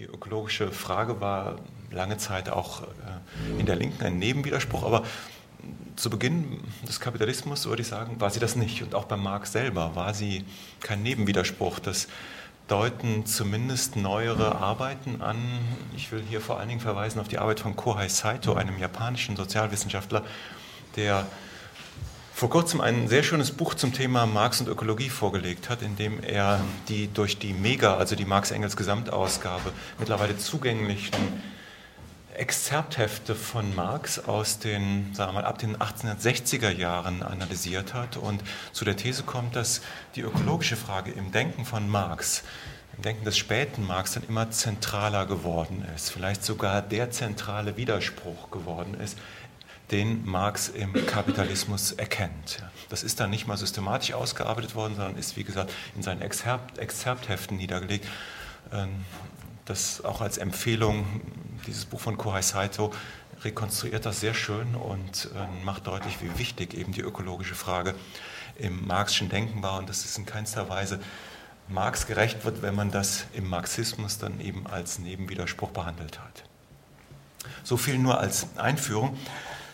Die ökologische Frage war lange Zeit auch äh, in der Linken ein Nebenwiderspruch, aber zu Beginn des Kapitalismus, würde ich sagen, war sie das nicht. Und auch bei Marx selber war sie kein Nebenwiderspruch. Das deuten zumindest neuere Arbeiten an. Ich will hier vor allen Dingen verweisen auf die Arbeit von Kohei Saito, einem japanischen Sozialwissenschaftler, der vor kurzem ein sehr schönes Buch zum Thema Marx und Ökologie vorgelegt hat, in dem er die durch die Mega, also die Marx-Engels Gesamtausgabe, mittlerweile zugänglichen Exzerpthefte von Marx aus den, sagen wir mal, ab den 1860er Jahren analysiert hat und zu der These kommt, dass die ökologische Frage im Denken von Marx, im Denken des späten Marx dann immer zentraler geworden ist, vielleicht sogar der zentrale Widerspruch geworden ist den Marx im Kapitalismus erkennt. Das ist dann nicht mal systematisch ausgearbeitet worden, sondern ist, wie gesagt, in seinen Exzerpt, Exzerptheften niedergelegt. Ähm, das auch als Empfehlung, dieses Buch von Kohai Saito rekonstruiert das sehr schön und ähm, macht deutlich, wie wichtig eben die ökologische Frage im Marxischen Denken war und dass es in keinster Weise Marx gerecht wird, wenn man das im Marxismus dann eben als Nebenwiderspruch behandelt hat. So viel nur als Einführung.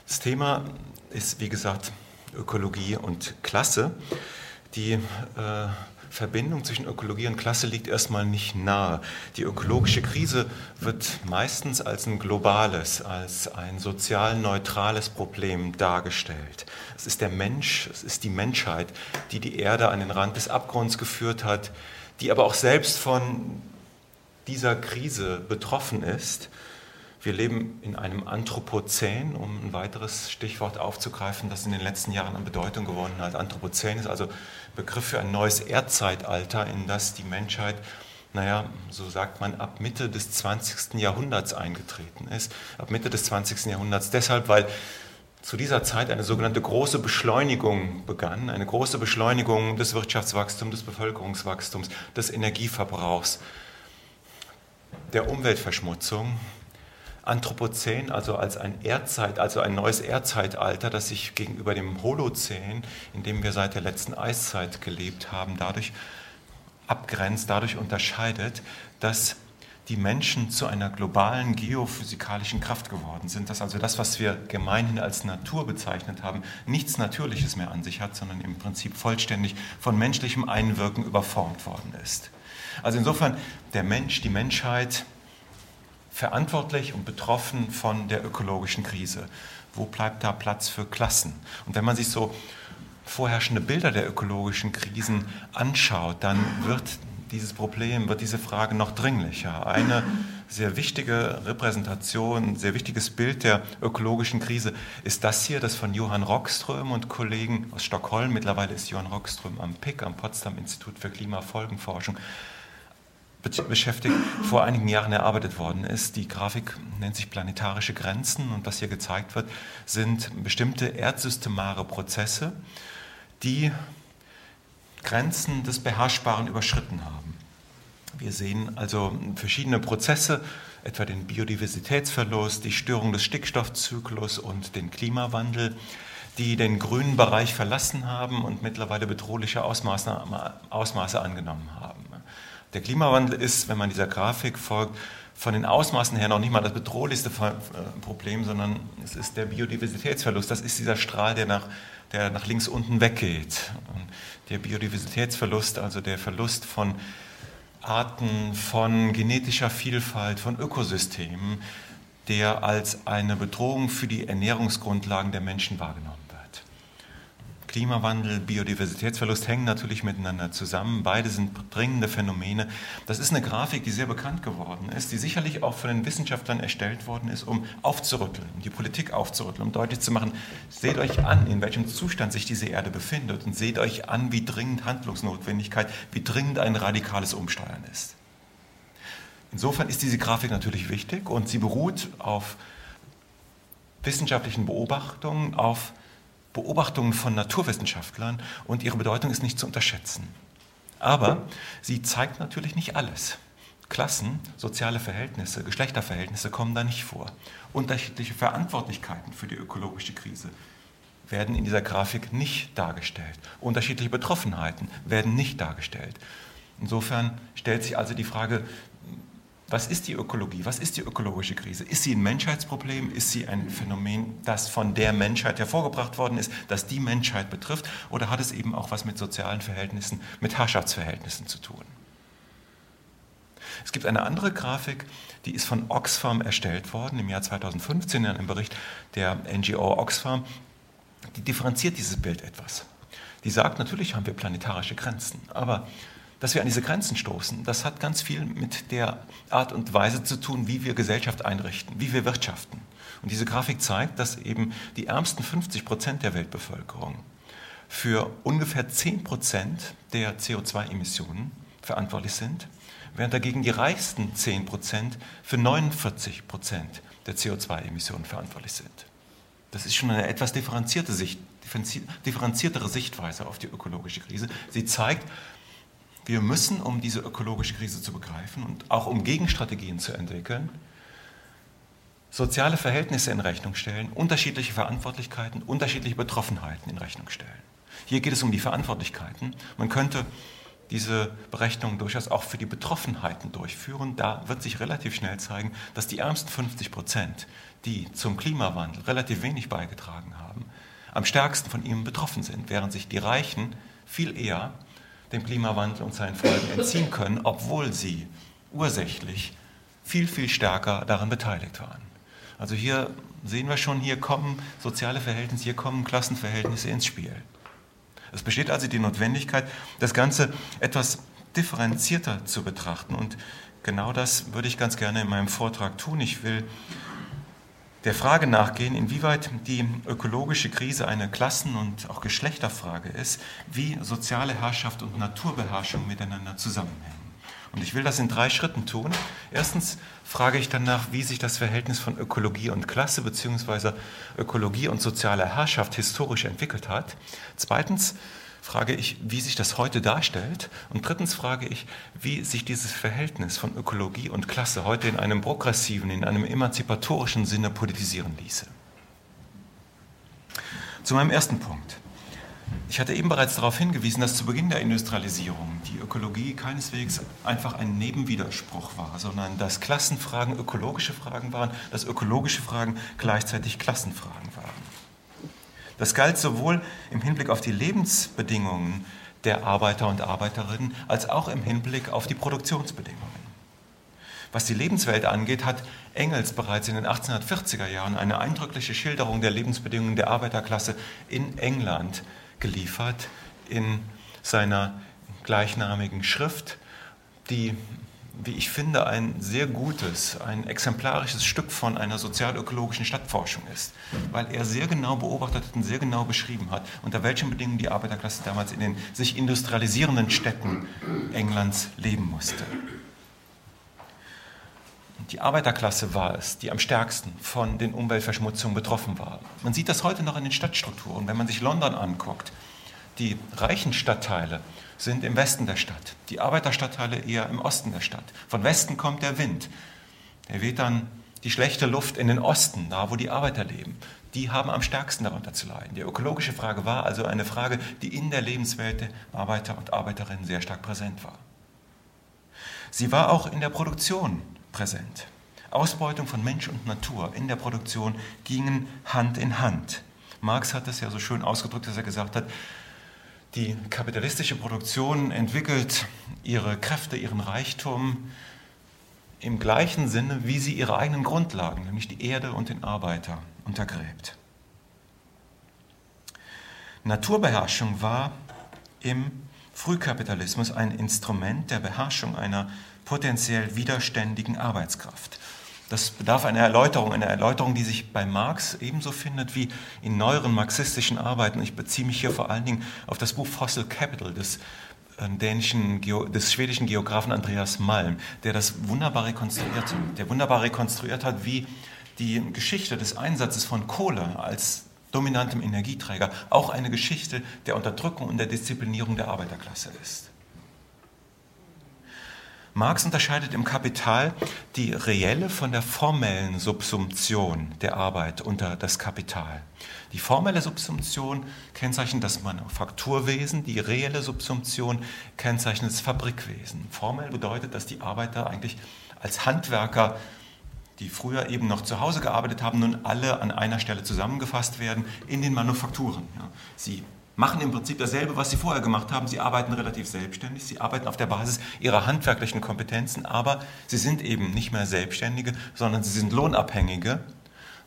Das Thema ist, wie gesagt, Ökologie und Klasse. Die äh, Verbindung zwischen Ökologie und Klasse liegt erstmal nicht nahe. Die ökologische Krise wird meistens als ein globales, als ein sozial neutrales Problem dargestellt. Es ist der Mensch, es ist die Menschheit, die die Erde an den Rand des Abgrunds geführt hat, die aber auch selbst von dieser Krise betroffen ist wir leben in einem Anthropozän, um ein weiteres Stichwort aufzugreifen, das in den letzten Jahren an Bedeutung gewonnen hat. Anthropozän ist also Begriff für ein neues Erdzeitalter, in das die Menschheit, naja, so sagt man, ab Mitte des 20. Jahrhunderts eingetreten ist. Ab Mitte des 20. Jahrhunderts deshalb, weil zu dieser Zeit eine sogenannte große Beschleunigung begann, eine große Beschleunigung des Wirtschaftswachstums, des Bevölkerungswachstums, des Energieverbrauchs, der Umweltverschmutzung, Anthropozän, also als ein Erdzeit, also ein neues Erdzeitalter, das sich gegenüber dem Holozän, in dem wir seit der letzten Eiszeit gelebt haben, dadurch abgrenzt, dadurch unterscheidet, dass die Menschen zu einer globalen geophysikalischen Kraft geworden sind, dass also das, was wir gemeinhin als Natur bezeichnet haben, nichts Natürliches mehr an sich hat, sondern im Prinzip vollständig von menschlichem Einwirken überformt worden ist. Also insofern der Mensch, die Menschheit verantwortlich und betroffen von der ökologischen Krise. Wo bleibt da Platz für Klassen? Und wenn man sich so vorherrschende Bilder der ökologischen Krisen anschaut, dann wird dieses Problem, wird diese Frage noch dringlicher. Eine sehr wichtige Repräsentation, ein sehr wichtiges Bild der ökologischen Krise ist das hier, das von Johann Rockström und Kollegen aus Stockholm, mittlerweile ist Johann Rockström am PIC, am Potsdam Institut für Klimafolgenforschung, beschäftigt, vor einigen Jahren erarbeitet worden ist. Die Grafik nennt sich planetarische Grenzen und was hier gezeigt wird, sind bestimmte erdsystemare Prozesse, die Grenzen des Beherrschbaren überschritten haben. Wir sehen also verschiedene Prozesse, etwa den Biodiversitätsverlust, die Störung des Stickstoffzyklus und den Klimawandel, die den grünen Bereich verlassen haben und mittlerweile bedrohliche Ausmaße, Ausmaße angenommen haben. Der Klimawandel ist, wenn man dieser Grafik folgt, von den Ausmaßen her noch nicht mal das bedrohlichste äh, Problem, sondern es ist der Biodiversitätsverlust. Das ist dieser Strahl, der nach, der nach links unten weggeht. Und der Biodiversitätsverlust, also der Verlust von Arten, von genetischer Vielfalt, von Ökosystemen, der als eine Bedrohung für die Ernährungsgrundlagen der Menschen wahrgenommen wird. Klimawandel, Biodiversitätsverlust hängen natürlich miteinander zusammen. Beide sind dringende Phänomene. Das ist eine Grafik, die sehr bekannt geworden ist, die sicherlich auch von den Wissenschaftlern erstellt worden ist, um aufzurütteln, um die Politik aufzurütteln, um deutlich zu machen, seht euch an, in welchem Zustand sich diese Erde befindet und seht euch an, wie dringend Handlungsnotwendigkeit, wie dringend ein radikales Umsteuern ist. Insofern ist diese Grafik natürlich wichtig und sie beruht auf wissenschaftlichen Beobachtungen, auf Beobachtungen von Naturwissenschaftlern und ihre Bedeutung ist nicht zu unterschätzen. Aber sie zeigt natürlich nicht alles. Klassen, soziale Verhältnisse, Geschlechterverhältnisse kommen da nicht vor. Unterschiedliche Verantwortlichkeiten für die ökologische Krise werden in dieser Grafik nicht dargestellt. Unterschiedliche Betroffenheiten werden nicht dargestellt. Insofern stellt sich also die Frage, was ist die Ökologie? Was ist die ökologische Krise? Ist sie ein Menschheitsproblem? Ist sie ein Phänomen, das von der Menschheit hervorgebracht worden ist, das die Menschheit betrifft? Oder hat es eben auch was mit sozialen Verhältnissen, mit Herrschaftsverhältnissen zu tun? Es gibt eine andere Grafik, die ist von Oxfam erstellt worden im Jahr 2015 in einem Bericht der NGO Oxfam. Die differenziert dieses Bild etwas. Die sagt, natürlich haben wir planetarische Grenzen, aber dass wir an diese Grenzen stoßen, das hat ganz viel mit der Art und Weise zu tun, wie wir Gesellschaft einrichten, wie wir wirtschaften. Und diese Grafik zeigt, dass eben die ärmsten 50 Prozent der Weltbevölkerung für ungefähr 10 Prozent der CO2-Emissionen verantwortlich sind, während dagegen die reichsten 10 Prozent für 49 Prozent der CO2-Emissionen verantwortlich sind. Das ist schon eine etwas differenzierte Sicht, differenziertere Sichtweise auf die ökologische Krise. Sie zeigt, wir müssen, um diese ökologische Krise zu begreifen und auch um Gegenstrategien zu entwickeln, soziale Verhältnisse in Rechnung stellen, unterschiedliche Verantwortlichkeiten, unterschiedliche Betroffenheiten in Rechnung stellen. Hier geht es um die Verantwortlichkeiten. Man könnte diese Berechnung durchaus auch für die Betroffenheiten durchführen. Da wird sich relativ schnell zeigen, dass die ärmsten 50 Prozent, die zum Klimawandel relativ wenig beigetragen haben, am stärksten von ihm betroffen sind, während sich die Reichen viel eher dem Klimawandel und seinen Folgen entziehen können, obwohl sie ursächlich viel, viel stärker daran beteiligt waren. Also hier sehen wir schon, hier kommen soziale Verhältnisse, hier kommen Klassenverhältnisse ins Spiel. Es besteht also die Notwendigkeit, das Ganze etwas differenzierter zu betrachten. Und genau das würde ich ganz gerne in meinem Vortrag tun. Ich will der Frage nachgehen, inwieweit die ökologische Krise eine Klassen- und auch Geschlechterfrage ist, wie soziale Herrschaft und Naturbeherrschung miteinander zusammenhängen. Und ich will das in drei Schritten tun. Erstens frage ich danach, wie sich das Verhältnis von Ökologie und Klasse bzw. Ökologie und sozialer Herrschaft historisch entwickelt hat. Zweitens frage ich, wie sich das heute darstellt. Und drittens frage ich, wie sich dieses Verhältnis von Ökologie und Klasse heute in einem progressiven, in einem emanzipatorischen Sinne politisieren ließe. Zu meinem ersten Punkt. Ich hatte eben bereits darauf hingewiesen, dass zu Beginn der Industrialisierung die Ökologie keineswegs einfach ein Nebenwiderspruch war, sondern dass Klassenfragen ökologische Fragen waren, dass ökologische Fragen gleichzeitig Klassenfragen waren. Das galt sowohl im Hinblick auf die Lebensbedingungen der Arbeiter und Arbeiterinnen als auch im Hinblick auf die Produktionsbedingungen. Was die Lebenswelt angeht, hat Engels bereits in den 1840er Jahren eine eindrückliche Schilderung der Lebensbedingungen der Arbeiterklasse in England geliefert in seiner gleichnamigen Schrift, die wie ich finde, ein sehr gutes, ein exemplarisches Stück von einer sozialökologischen Stadtforschung ist, weil er sehr genau beobachtet und sehr genau beschrieben hat, unter welchen Bedingungen die Arbeiterklasse damals in den sich industrialisierenden Städten Englands leben musste. Die Arbeiterklasse war es, die am stärksten von den Umweltverschmutzungen betroffen war. Man sieht das heute noch in den Stadtstrukturen. Wenn man sich London anguckt, die reichen Stadtteile sind im Westen der Stadt, die Arbeiterstadtteile eher im Osten der Stadt. Von Westen kommt der Wind. Er weht dann die schlechte Luft in den Osten, da wo die Arbeiter leben. Die haben am stärksten darunter zu leiden. Die ökologische Frage war also eine Frage, die in der Lebenswelt der Arbeiter und Arbeiterinnen sehr stark präsent war. Sie war auch in der Produktion präsent. Ausbeutung von Mensch und Natur in der Produktion gingen Hand in Hand. Marx hat es ja so schön ausgedrückt, dass er gesagt hat, die kapitalistische Produktion entwickelt ihre Kräfte, ihren Reichtum im gleichen Sinne, wie sie ihre eigenen Grundlagen, nämlich die Erde und den Arbeiter, untergräbt. Naturbeherrschung war im Frühkapitalismus ein Instrument der Beherrschung einer potenziell widerständigen Arbeitskraft. Das bedarf einer Erläuterung, einer Erläuterung, die sich bei Marx ebenso findet wie in neueren marxistischen Arbeiten. Ich beziehe mich hier vor allen Dingen auf das Buch Fossil Capital des äh, dänischen, des schwedischen Geografen Andreas Malm, der das wunderbar rekonstruiert der wunderbar rekonstruiert hat, wie die Geschichte des Einsatzes von Kohle als dominantem Energieträger auch eine Geschichte der Unterdrückung und der Disziplinierung der Arbeiterklasse ist. Marx unterscheidet im Kapital die reelle von der formellen Subsumption der Arbeit unter das Kapital. Die formelle Subsumption kennzeichnet das Manufakturwesen, die reelle Subsumption kennzeichnet das Fabrikwesen. Formell bedeutet, dass die Arbeiter eigentlich als Handwerker, die früher eben noch zu Hause gearbeitet haben, nun alle an einer Stelle zusammengefasst werden in den Manufakturen. Sie machen im Prinzip dasselbe, was sie vorher gemacht haben. Sie arbeiten relativ selbstständig, sie arbeiten auf der Basis ihrer handwerklichen Kompetenzen, aber sie sind eben nicht mehr Selbstständige, sondern sie sind Lohnabhängige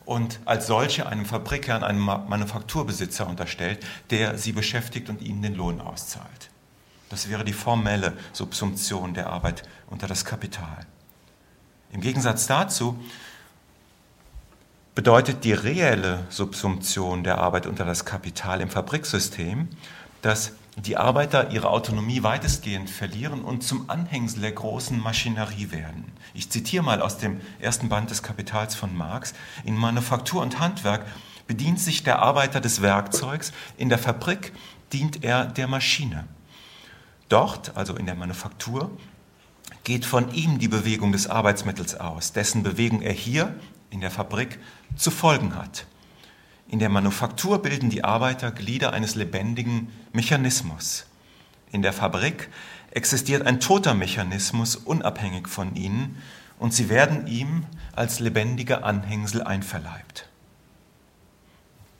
und als solche einem Fabrikherrn, einem Manufakturbesitzer unterstellt, der sie beschäftigt und ihnen den Lohn auszahlt. Das wäre die formelle Subsumption der Arbeit unter das Kapital. Im Gegensatz dazu bedeutet die reelle Subsumption der Arbeit unter das Kapital im Fabriksystem, dass die Arbeiter ihre Autonomie weitestgehend verlieren und zum Anhängsel der großen Maschinerie werden. Ich zitiere mal aus dem ersten Band des Kapitals von Marx. In Manufaktur und Handwerk bedient sich der Arbeiter des Werkzeugs, in der Fabrik dient er der Maschine. Dort, also in der Manufaktur, geht von ihm die Bewegung des Arbeitsmittels aus, dessen Bewegung er hier in der Fabrik zu folgen hat. In der Manufaktur bilden die Arbeiter Glieder eines lebendigen Mechanismus. In der Fabrik existiert ein toter Mechanismus unabhängig von ihnen und sie werden ihm als lebendige Anhängsel einverleibt.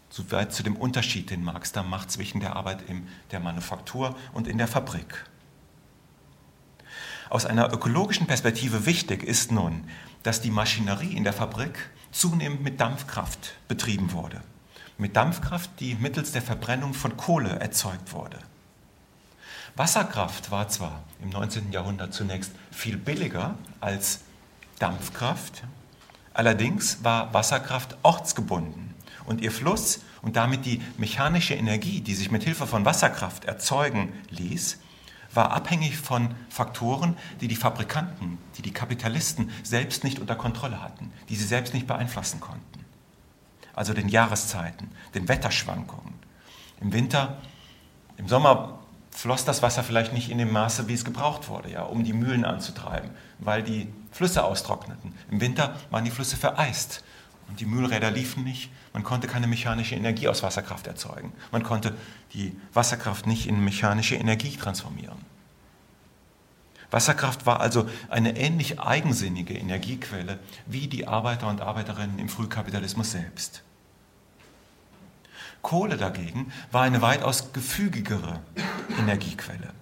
Soweit zu dem Unterschied, den Marx da macht zwischen der Arbeit in der Manufaktur und in der Fabrik. Aus einer ökologischen Perspektive wichtig ist nun, dass die Maschinerie in der Fabrik zunehmend mit Dampfkraft betrieben wurde. Mit Dampfkraft, die mittels der Verbrennung von Kohle erzeugt wurde. Wasserkraft war zwar im 19. Jahrhundert zunächst viel billiger als Dampfkraft, allerdings war Wasserkraft ortsgebunden und ihr Fluss und damit die mechanische Energie, die sich mit Hilfe von Wasserkraft erzeugen ließ, war abhängig von Faktoren, die die Fabrikanten, die die Kapitalisten selbst nicht unter Kontrolle hatten, die sie selbst nicht beeinflussen konnten. Also den Jahreszeiten, den Wetterschwankungen. Im Winter, im Sommer floss das Wasser vielleicht nicht in dem Maße, wie es gebraucht wurde, ja, um die Mühlen anzutreiben, weil die Flüsse austrockneten. Im Winter waren die Flüsse vereist und die Mühlräder liefen nicht. Man konnte keine mechanische Energie aus Wasserkraft erzeugen. Man konnte die Wasserkraft nicht in mechanische Energie transformieren. Wasserkraft war also eine ähnlich eigensinnige Energiequelle wie die Arbeiter und Arbeiterinnen im Frühkapitalismus selbst. Kohle dagegen war eine weitaus gefügigere Energiequelle.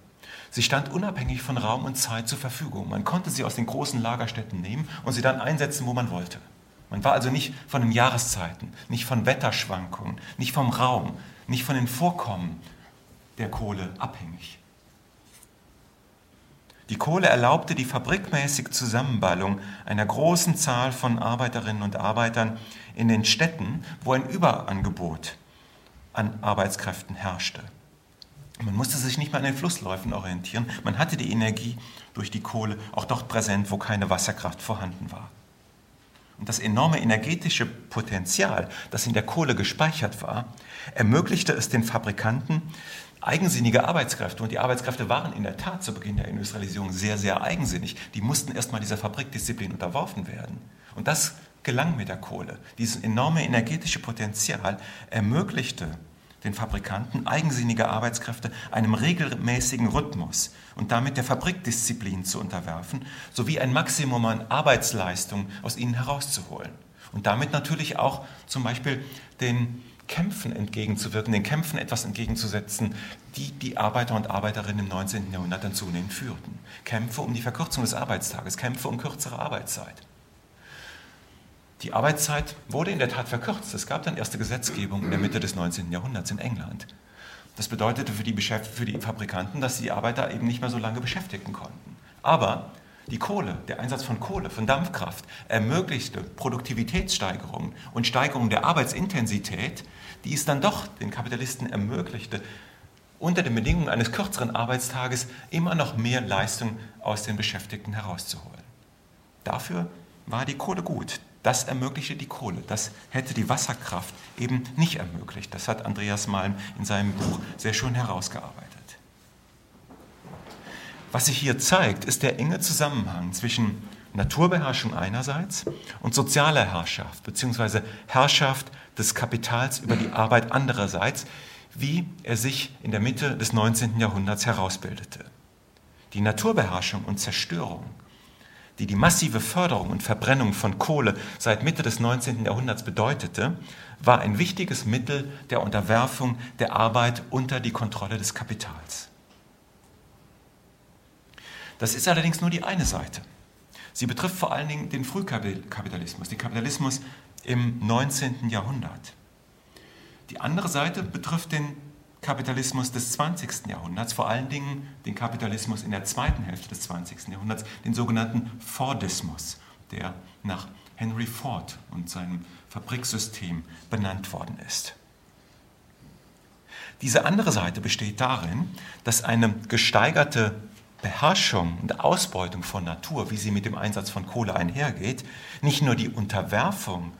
Sie stand unabhängig von Raum und Zeit zur Verfügung. Man konnte sie aus den großen Lagerstätten nehmen und sie dann einsetzen, wo man wollte. Man war also nicht von den Jahreszeiten, nicht von Wetterschwankungen, nicht vom Raum, nicht von den Vorkommen der Kohle abhängig. Die Kohle erlaubte die fabrikmäßige Zusammenballung einer großen Zahl von Arbeiterinnen und Arbeitern in den Städten, wo ein Überangebot an Arbeitskräften herrschte. Man musste sich nicht mehr an den Flussläufen orientieren, man hatte die Energie durch die Kohle auch dort präsent, wo keine Wasserkraft vorhanden war. Und das enorme energetische Potenzial, das in der Kohle gespeichert war, ermöglichte es den Fabrikanten, eigensinnige Arbeitskräfte, und die Arbeitskräfte waren in der Tat zu Beginn der Industrialisierung sehr, sehr eigensinnig, die mussten erstmal dieser Fabrikdisziplin unterworfen werden. Und das gelang mit der Kohle. Dieses enorme energetische Potenzial ermöglichte den Fabrikanten eigensinnige Arbeitskräfte einem regelmäßigen Rhythmus und damit der Fabrikdisziplin zu unterwerfen, sowie ein Maximum an Arbeitsleistung aus ihnen herauszuholen. Und damit natürlich auch zum Beispiel den Kämpfen entgegenzuwirken, den Kämpfen etwas entgegenzusetzen, die die Arbeiter und Arbeiterinnen im 19. Jahrhundert dann zunehmend führten. Kämpfe um die Verkürzung des Arbeitstages, Kämpfe um kürzere Arbeitszeit. Die Arbeitszeit wurde in der Tat verkürzt. Es gab dann erste Gesetzgebung in der Mitte des 19. Jahrhunderts in England. Das bedeutete für die, für die Fabrikanten, dass sie die Arbeiter eben nicht mehr so lange beschäftigen konnten. Aber die Kohle, der Einsatz von Kohle, von Dampfkraft, ermöglichte Produktivitätssteigerungen und Steigerung der Arbeitsintensität, die es dann doch den Kapitalisten ermöglichte, unter den Bedingungen eines kürzeren Arbeitstages immer noch mehr Leistung aus den Beschäftigten herauszuholen. Dafür war die Kohle gut. Das ermöglichte die Kohle. Das hätte die Wasserkraft eben nicht ermöglicht. Das hat Andreas Malm in seinem Buch sehr schön herausgearbeitet. Was sich hier zeigt, ist der enge Zusammenhang zwischen Naturbeherrschung einerseits und sozialer Herrschaft bzw. Herrschaft des Kapitals über die Arbeit andererseits, wie er sich in der Mitte des 19. Jahrhunderts herausbildete. Die Naturbeherrschung und Zerstörung die die massive Förderung und Verbrennung von Kohle seit Mitte des 19. Jahrhunderts bedeutete, war ein wichtiges Mittel der Unterwerfung der Arbeit unter die Kontrolle des Kapitals. Das ist allerdings nur die eine Seite. Sie betrifft vor allen Dingen den Frühkapitalismus, den Kapitalismus im 19. Jahrhundert. Die andere Seite betrifft den Kapitalismus des 20. Jahrhunderts, vor allen Dingen den Kapitalismus in der zweiten Hälfte des 20. Jahrhunderts, den sogenannten Fordismus, der nach Henry Ford und seinem Fabriksystem benannt worden ist. Diese andere Seite besteht darin, dass eine gesteigerte Beherrschung und Ausbeutung von Natur, wie sie mit dem Einsatz von Kohle einhergeht, nicht nur die Unterwerfung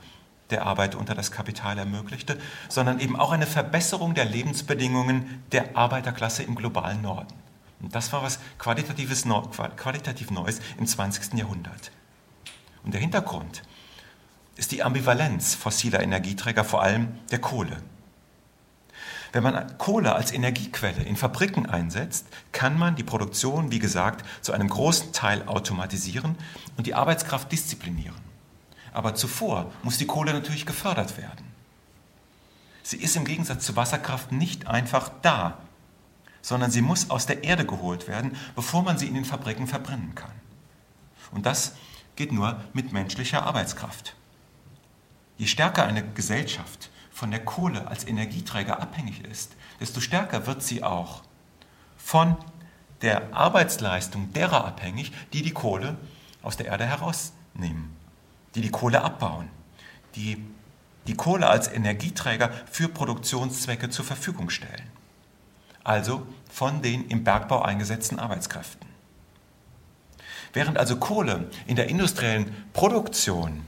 der Arbeit unter das Kapital ermöglichte, sondern eben auch eine Verbesserung der Lebensbedingungen der Arbeiterklasse im globalen Norden. Und das war was Qualitatives, qualitativ Neues im 20. Jahrhundert. Und der Hintergrund ist die Ambivalenz fossiler Energieträger, vor allem der Kohle. Wenn man Kohle als Energiequelle in Fabriken einsetzt, kann man die Produktion, wie gesagt, zu einem großen Teil automatisieren und die Arbeitskraft disziplinieren. Aber zuvor muss die Kohle natürlich gefördert werden. Sie ist im Gegensatz zu Wasserkraft nicht einfach da, sondern sie muss aus der Erde geholt werden, bevor man sie in den Fabriken verbrennen kann. Und das geht nur mit menschlicher Arbeitskraft. Je stärker eine Gesellschaft von der Kohle als Energieträger abhängig ist, desto stärker wird sie auch von der Arbeitsleistung derer abhängig, die die Kohle aus der Erde herausnehmen die die Kohle abbauen, die die Kohle als Energieträger für Produktionszwecke zur Verfügung stellen. Also von den im Bergbau eingesetzten Arbeitskräften. Während also Kohle in der industriellen Produktion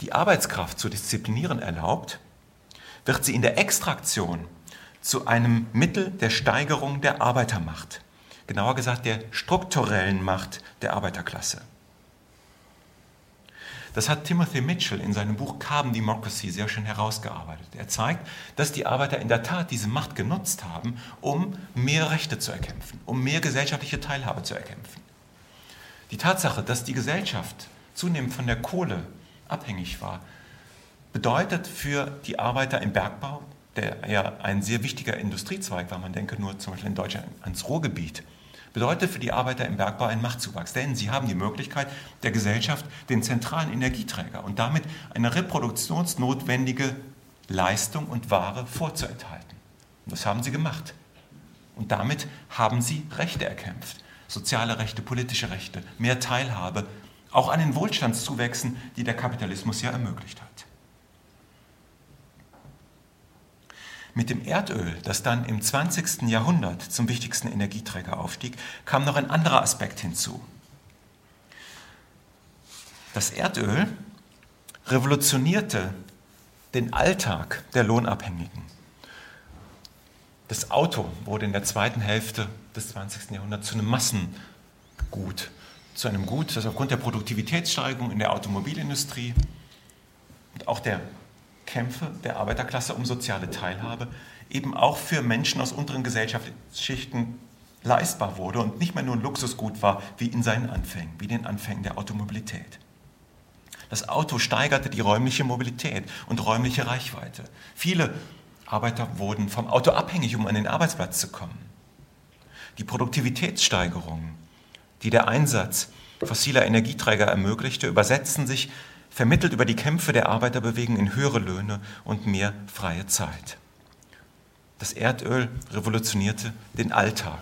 die Arbeitskraft zu disziplinieren erlaubt, wird sie in der Extraktion zu einem Mittel der Steigerung der Arbeitermacht, genauer gesagt der strukturellen Macht der Arbeiterklasse. Das hat Timothy Mitchell in seinem Buch Carbon Democracy sehr schön herausgearbeitet. Er zeigt, dass die Arbeiter in der Tat diese Macht genutzt haben, um mehr Rechte zu erkämpfen, um mehr gesellschaftliche Teilhabe zu erkämpfen. Die Tatsache, dass die Gesellschaft zunehmend von der Kohle abhängig war, bedeutet für die Arbeiter im Bergbau, der ja ein sehr wichtiger Industriezweig war, man denke nur zum Beispiel in Deutschland ans Ruhrgebiet, bedeutet für die Arbeiter im Bergbau einen Machtzuwachs. Denn sie haben die Möglichkeit, der Gesellschaft den zentralen Energieträger und damit eine reproduktionsnotwendige Leistung und Ware vorzuenthalten. Und das haben sie gemacht. Und damit haben sie Rechte erkämpft. Soziale Rechte, politische Rechte, mehr Teilhabe, auch an den Wohlstandszuwächsen, die der Kapitalismus ja ermöglicht hat. Mit dem Erdöl, das dann im 20. Jahrhundert zum wichtigsten Energieträger aufstieg, kam noch ein anderer Aspekt hinzu. Das Erdöl revolutionierte den Alltag der Lohnabhängigen. Das Auto wurde in der zweiten Hälfte des 20. Jahrhunderts zu einem Massengut, zu einem Gut, das aufgrund der Produktivitätssteigerung in der Automobilindustrie und auch der Kämpfe der Arbeiterklasse um soziale Teilhabe eben auch für Menschen aus unteren Gesellschaftsschichten leistbar wurde und nicht mehr nur ein Luxusgut war, wie in seinen Anfängen, wie den Anfängen der Automobilität. Das Auto steigerte die räumliche Mobilität und räumliche Reichweite. Viele Arbeiter wurden vom Auto abhängig, um an den Arbeitsplatz zu kommen. Die Produktivitätssteigerungen, die der Einsatz fossiler Energieträger ermöglichte, übersetzten sich vermittelt über die Kämpfe der Arbeiterbewegung in höhere Löhne und mehr freie Zeit. Das Erdöl revolutionierte den Alltag.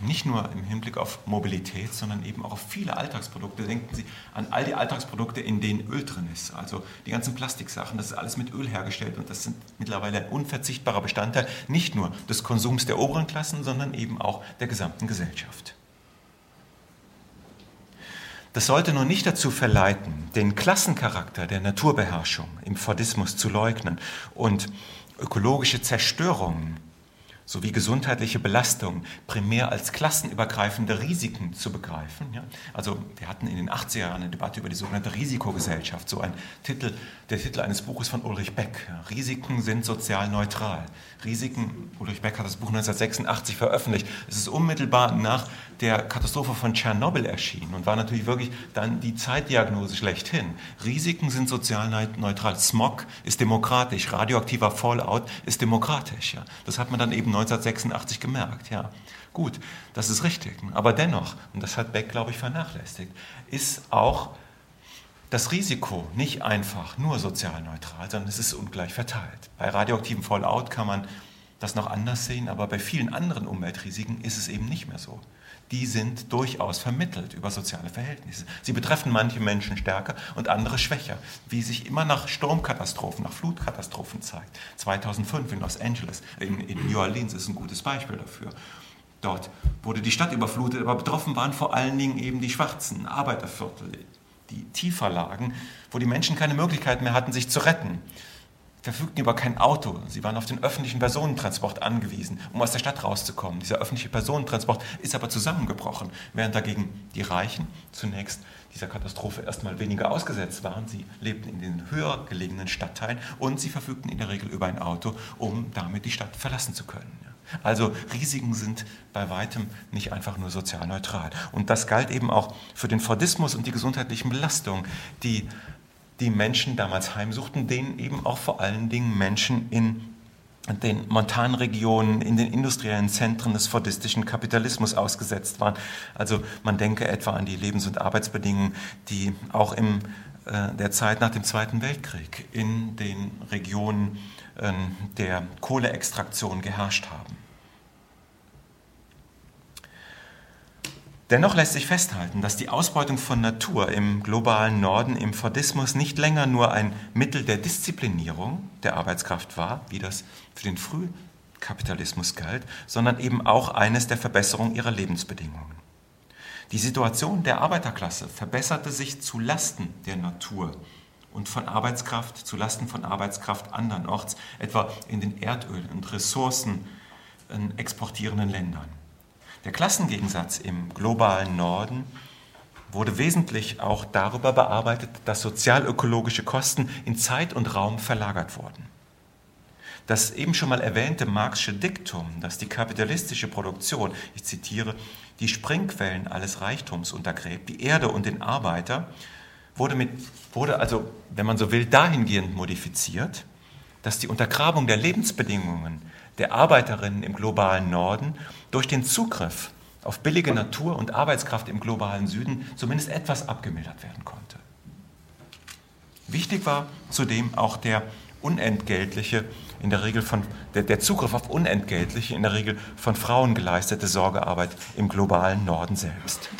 Nicht nur im Hinblick auf Mobilität, sondern eben auch auf viele Alltagsprodukte. Denken Sie an all die Alltagsprodukte, in denen Öl drin ist. Also die ganzen Plastiksachen, das ist alles mit Öl hergestellt und das sind mittlerweile ein unverzichtbarer Bestandteil nicht nur des Konsums der oberen Klassen, sondern eben auch der gesamten Gesellschaft. Das sollte nur nicht dazu verleiten, den Klassencharakter der Naturbeherrschung im Fordismus zu leugnen und ökologische Zerstörungen sowie gesundheitliche Belastung primär als klassenübergreifende Risiken zu begreifen. Ja? Also wir hatten in den 80er Jahren eine Debatte über die sogenannte Risikogesellschaft, so ein Titel, der Titel eines Buches von Ulrich Beck. Ja? Risiken sind sozial neutral. Risiken, Ulrich Beck hat das Buch 1986 veröffentlicht. Es ist unmittelbar nach der Katastrophe von Tschernobyl erschienen und war natürlich wirklich dann die Zeitdiagnose schlechthin. Risiken sind sozial neutral. Smog ist demokratisch, radioaktiver Fallout ist demokratisch. Ja? Das hat man dann eben 1986 gemerkt. Ja, gut, das ist richtig. Aber dennoch, und das hat Beck, glaube ich, vernachlässigt, ist auch das Risiko nicht einfach nur sozial neutral, sondern es ist ungleich verteilt. Bei radioaktivem Fallout kann man das noch anders sehen, aber bei vielen anderen Umweltrisiken ist es eben nicht mehr so. Die sind durchaus vermittelt über soziale Verhältnisse. Sie betreffen manche Menschen stärker und andere schwächer, wie sich immer nach Sturmkatastrophen, nach Flutkatastrophen zeigt. 2005 in Los Angeles, in, in New Orleans ist ein gutes Beispiel dafür. Dort wurde die Stadt überflutet, aber betroffen waren vor allen Dingen eben die schwarzen Arbeiterviertel, die tiefer lagen, wo die Menschen keine Möglichkeit mehr hatten, sich zu retten verfügten über kein Auto. Sie waren auf den öffentlichen Personentransport angewiesen, um aus der Stadt rauszukommen. Dieser öffentliche Personentransport ist aber zusammengebrochen, während dagegen die Reichen zunächst dieser Katastrophe erstmal weniger ausgesetzt waren. Sie lebten in den höher gelegenen Stadtteilen und sie verfügten in der Regel über ein Auto, um damit die Stadt verlassen zu können. Also Risiken sind bei weitem nicht einfach nur sozial neutral. Und das galt eben auch für den Fordismus und die gesundheitlichen Belastungen, die die Menschen damals heimsuchten, denen eben auch vor allen Dingen Menschen in den Montanregionen, in den industriellen Zentren des fordistischen Kapitalismus ausgesetzt waren. Also man denke etwa an die Lebens- und Arbeitsbedingungen, die auch in äh, der Zeit nach dem Zweiten Weltkrieg in den Regionen der Kohleextraktion geherrscht haben. Dennoch lässt sich festhalten, dass die Ausbeutung von Natur im globalen Norden im Fordismus nicht länger nur ein Mittel der Disziplinierung der Arbeitskraft war, wie das für den Frühkapitalismus galt, sondern eben auch eines der Verbesserung ihrer Lebensbedingungen. Die Situation der Arbeiterklasse verbesserte sich zu Lasten der Natur und von Arbeitskraft zu Lasten von Arbeitskraft andernorts, etwa in den Erdöl- und Ressourcen exportierenden Ländern. Der Klassengegensatz im globalen Norden wurde wesentlich auch darüber bearbeitet, dass sozialökologische Kosten in Zeit und Raum verlagert wurden. Das eben schon mal erwähnte Marxische Diktum, dass die kapitalistische Produktion, ich zitiere, die Springquellen alles Reichtums untergräbt, die Erde und den Arbeiter, wurde, mit, wurde also, wenn man so will, dahingehend modifiziert, dass die Untergrabung der Lebensbedingungen der Arbeiterinnen im globalen Norden durch den Zugriff auf billige Natur und Arbeitskraft im globalen Süden zumindest etwas abgemildert werden konnte. Wichtig war zudem auch der unentgeltliche, in der Regel von, der, der Zugriff auf unentgeltliche, in der Regel von Frauen geleistete Sorgearbeit im globalen Norden selbst.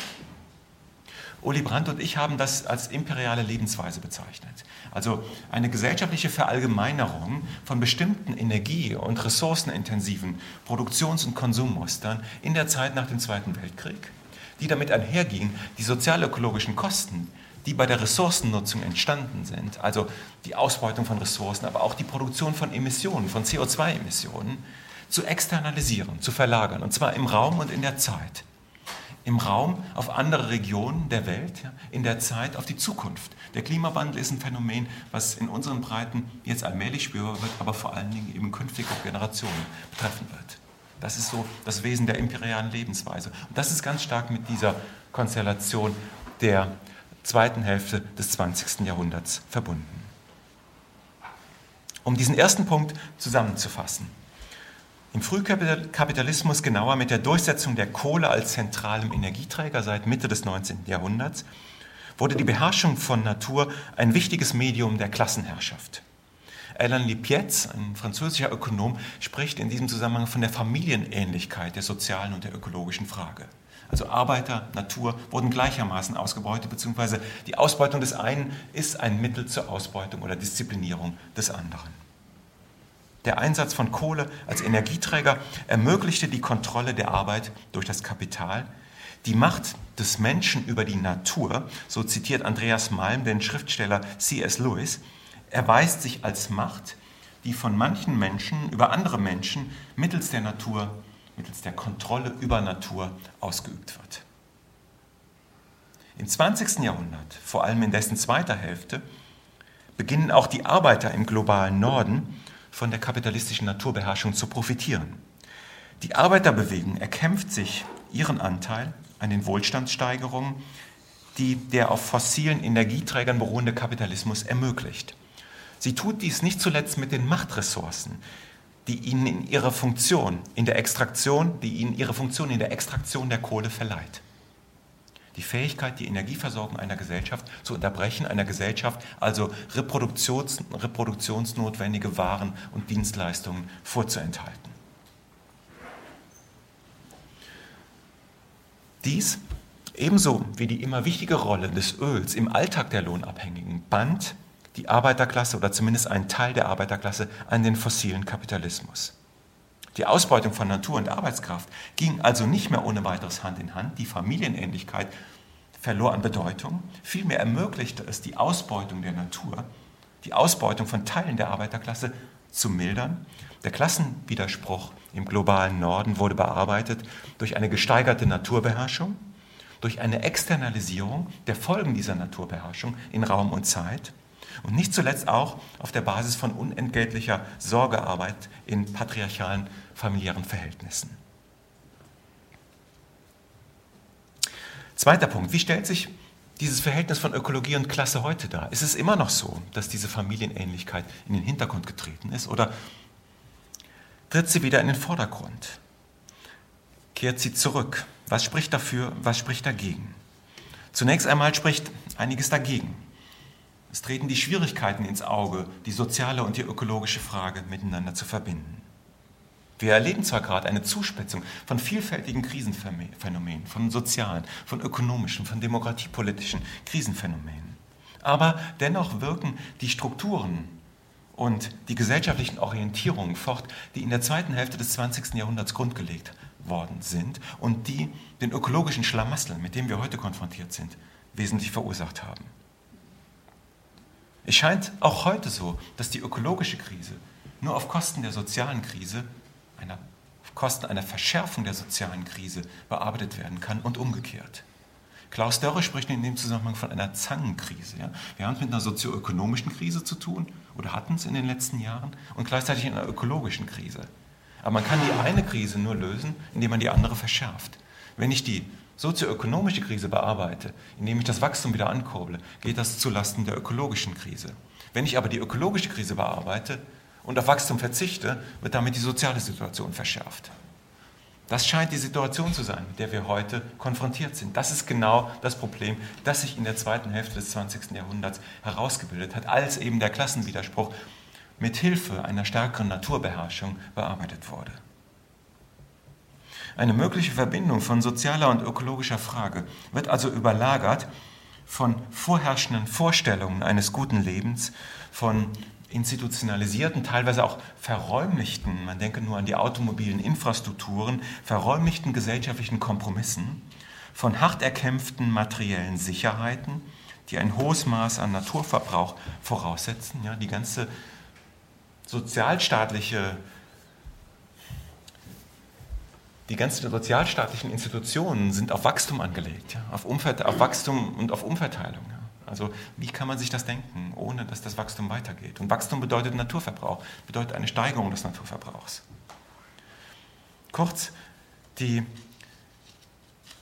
Uli Brandt und ich haben das als imperiale Lebensweise bezeichnet. Also eine gesellschaftliche Verallgemeinerung von bestimmten energie- und ressourcenintensiven Produktions- und Konsummustern in der Zeit nach dem Zweiten Weltkrieg, die damit einhergingen, die sozialökologischen Kosten, die bei der Ressourcennutzung entstanden sind, also die Ausbeutung von Ressourcen, aber auch die Produktion von Emissionen, von CO2-Emissionen, zu externalisieren, zu verlagern, und zwar im Raum und in der Zeit im Raum auf andere Regionen der Welt, ja, in der Zeit auf die Zukunft. Der Klimawandel ist ein Phänomen, was in unseren Breiten jetzt allmählich spürbar wird, aber vor allen Dingen eben künftig auch Generationen betreffen wird. Das ist so das Wesen der imperialen Lebensweise. Und das ist ganz stark mit dieser Konstellation der zweiten Hälfte des 20. Jahrhunderts verbunden. Um diesen ersten Punkt zusammenzufassen. Im Frühkapitalismus, genauer mit der Durchsetzung der Kohle als zentralem Energieträger seit Mitte des 19. Jahrhunderts, wurde die Beherrschung von Natur ein wichtiges Medium der Klassenherrschaft. Alain Lipietz, ein französischer Ökonom, spricht in diesem Zusammenhang von der Familienähnlichkeit der sozialen und der ökologischen Frage. Also Arbeiter, Natur wurden gleichermaßen ausgebeutet, beziehungsweise die Ausbeutung des einen ist ein Mittel zur Ausbeutung oder Disziplinierung des anderen. Der Einsatz von Kohle als Energieträger ermöglichte die Kontrolle der Arbeit durch das Kapital, die Macht des Menschen über die Natur, so zitiert Andreas Malm den Schriftsteller C.S. Lewis, erweist sich als Macht, die von manchen Menschen über andere Menschen mittels der Natur, mittels der Kontrolle über Natur ausgeübt wird. Im 20. Jahrhundert, vor allem in dessen zweiter Hälfte, beginnen auch die Arbeiter im globalen Norden von der kapitalistischen Naturbeherrschung zu profitieren. Die Arbeiterbewegung erkämpft sich ihren Anteil an den Wohlstandssteigerungen, die der auf fossilen Energieträgern beruhende Kapitalismus ermöglicht. Sie tut dies nicht zuletzt mit den Machtressourcen, die ihnen in ihrer Funktion in der Extraktion, die ihnen ihre Funktion in der Extraktion der Kohle verleiht. Die Fähigkeit, die Energieversorgung einer Gesellschaft zu unterbrechen, einer Gesellschaft also Reproduktions, reproduktionsnotwendige Waren und Dienstleistungen vorzuenthalten. Dies ebenso wie die immer wichtige Rolle des Öls im Alltag der Lohnabhängigen band die Arbeiterklasse oder zumindest ein Teil der Arbeiterklasse an den fossilen Kapitalismus. Die Ausbeutung von Natur und Arbeitskraft ging also nicht mehr ohne weiteres Hand in Hand. Die Familienähnlichkeit verlor an Bedeutung. Vielmehr ermöglichte es die Ausbeutung der Natur, die Ausbeutung von Teilen der Arbeiterklasse zu mildern. Der Klassenwiderspruch im globalen Norden wurde bearbeitet durch eine gesteigerte Naturbeherrschung, durch eine Externalisierung der Folgen dieser Naturbeherrschung in Raum und Zeit und nicht zuletzt auch auf der Basis von unentgeltlicher Sorgearbeit in patriarchalen familiären Verhältnissen. Zweiter Punkt, wie stellt sich dieses Verhältnis von Ökologie und Klasse heute dar? Ist es immer noch so, dass diese Familienähnlichkeit in den Hintergrund getreten ist oder tritt sie wieder in den Vordergrund? Kehrt sie zurück? Was spricht dafür, was spricht dagegen? Zunächst einmal spricht einiges dagegen. Es treten die Schwierigkeiten ins Auge, die soziale und die ökologische Frage miteinander zu verbinden. Wir erleben zwar gerade eine Zuspitzung von vielfältigen Krisenphänomenen, von sozialen, von ökonomischen, von demokratiepolitischen Krisenphänomenen. Aber dennoch wirken die Strukturen und die gesellschaftlichen Orientierungen fort, die in der zweiten Hälfte des 20. Jahrhunderts grundgelegt worden sind und die den ökologischen Schlamassel, mit dem wir heute konfrontiert sind, wesentlich verursacht haben. Es scheint auch heute so, dass die ökologische Krise nur auf Kosten der sozialen Krise, einer, auf Kosten einer Verschärfung der sozialen Krise bearbeitet werden kann und umgekehrt. Klaus Dörre spricht in dem Zusammenhang von einer Zangenkrise. Ja. Wir haben es mit einer sozioökonomischen Krise zu tun oder hatten es in den letzten Jahren und gleichzeitig einer ökologischen Krise. Aber man kann die eine Krise nur lösen, indem man die andere verschärft. Wenn ich die sozioökonomische Krise bearbeite, indem ich das Wachstum wieder ankurble, geht das zulasten der ökologischen Krise. Wenn ich aber die ökologische Krise bearbeite und auf Wachstum verzichte, wird damit die soziale Situation verschärft. Das scheint die Situation zu sein, mit der wir heute konfrontiert sind. Das ist genau das Problem, das sich in der zweiten Hälfte des 20. Jahrhunderts herausgebildet hat, als eben der Klassenwiderspruch mit Hilfe einer stärkeren Naturbeherrschung bearbeitet wurde. Eine mögliche Verbindung von sozialer und ökologischer Frage wird also überlagert von vorherrschenden Vorstellungen eines guten Lebens, von institutionalisierten, teilweise auch verräumlichten, man denke nur an die automobilen Infrastrukturen, verräumlichten gesellschaftlichen Kompromissen, von hart erkämpften materiellen Sicherheiten, die ein hohes Maß an Naturverbrauch voraussetzen. Ja, die ganze sozialstaatliche die ganzen sozialstaatlichen Institutionen sind auf Wachstum angelegt, ja, auf, auf, Wachstum und auf Umverteilung. Ja. Also wie kann man sich das denken, ohne dass das Wachstum weitergeht? Und Wachstum bedeutet Naturverbrauch, bedeutet eine Steigerung des Naturverbrauchs. Kurz, die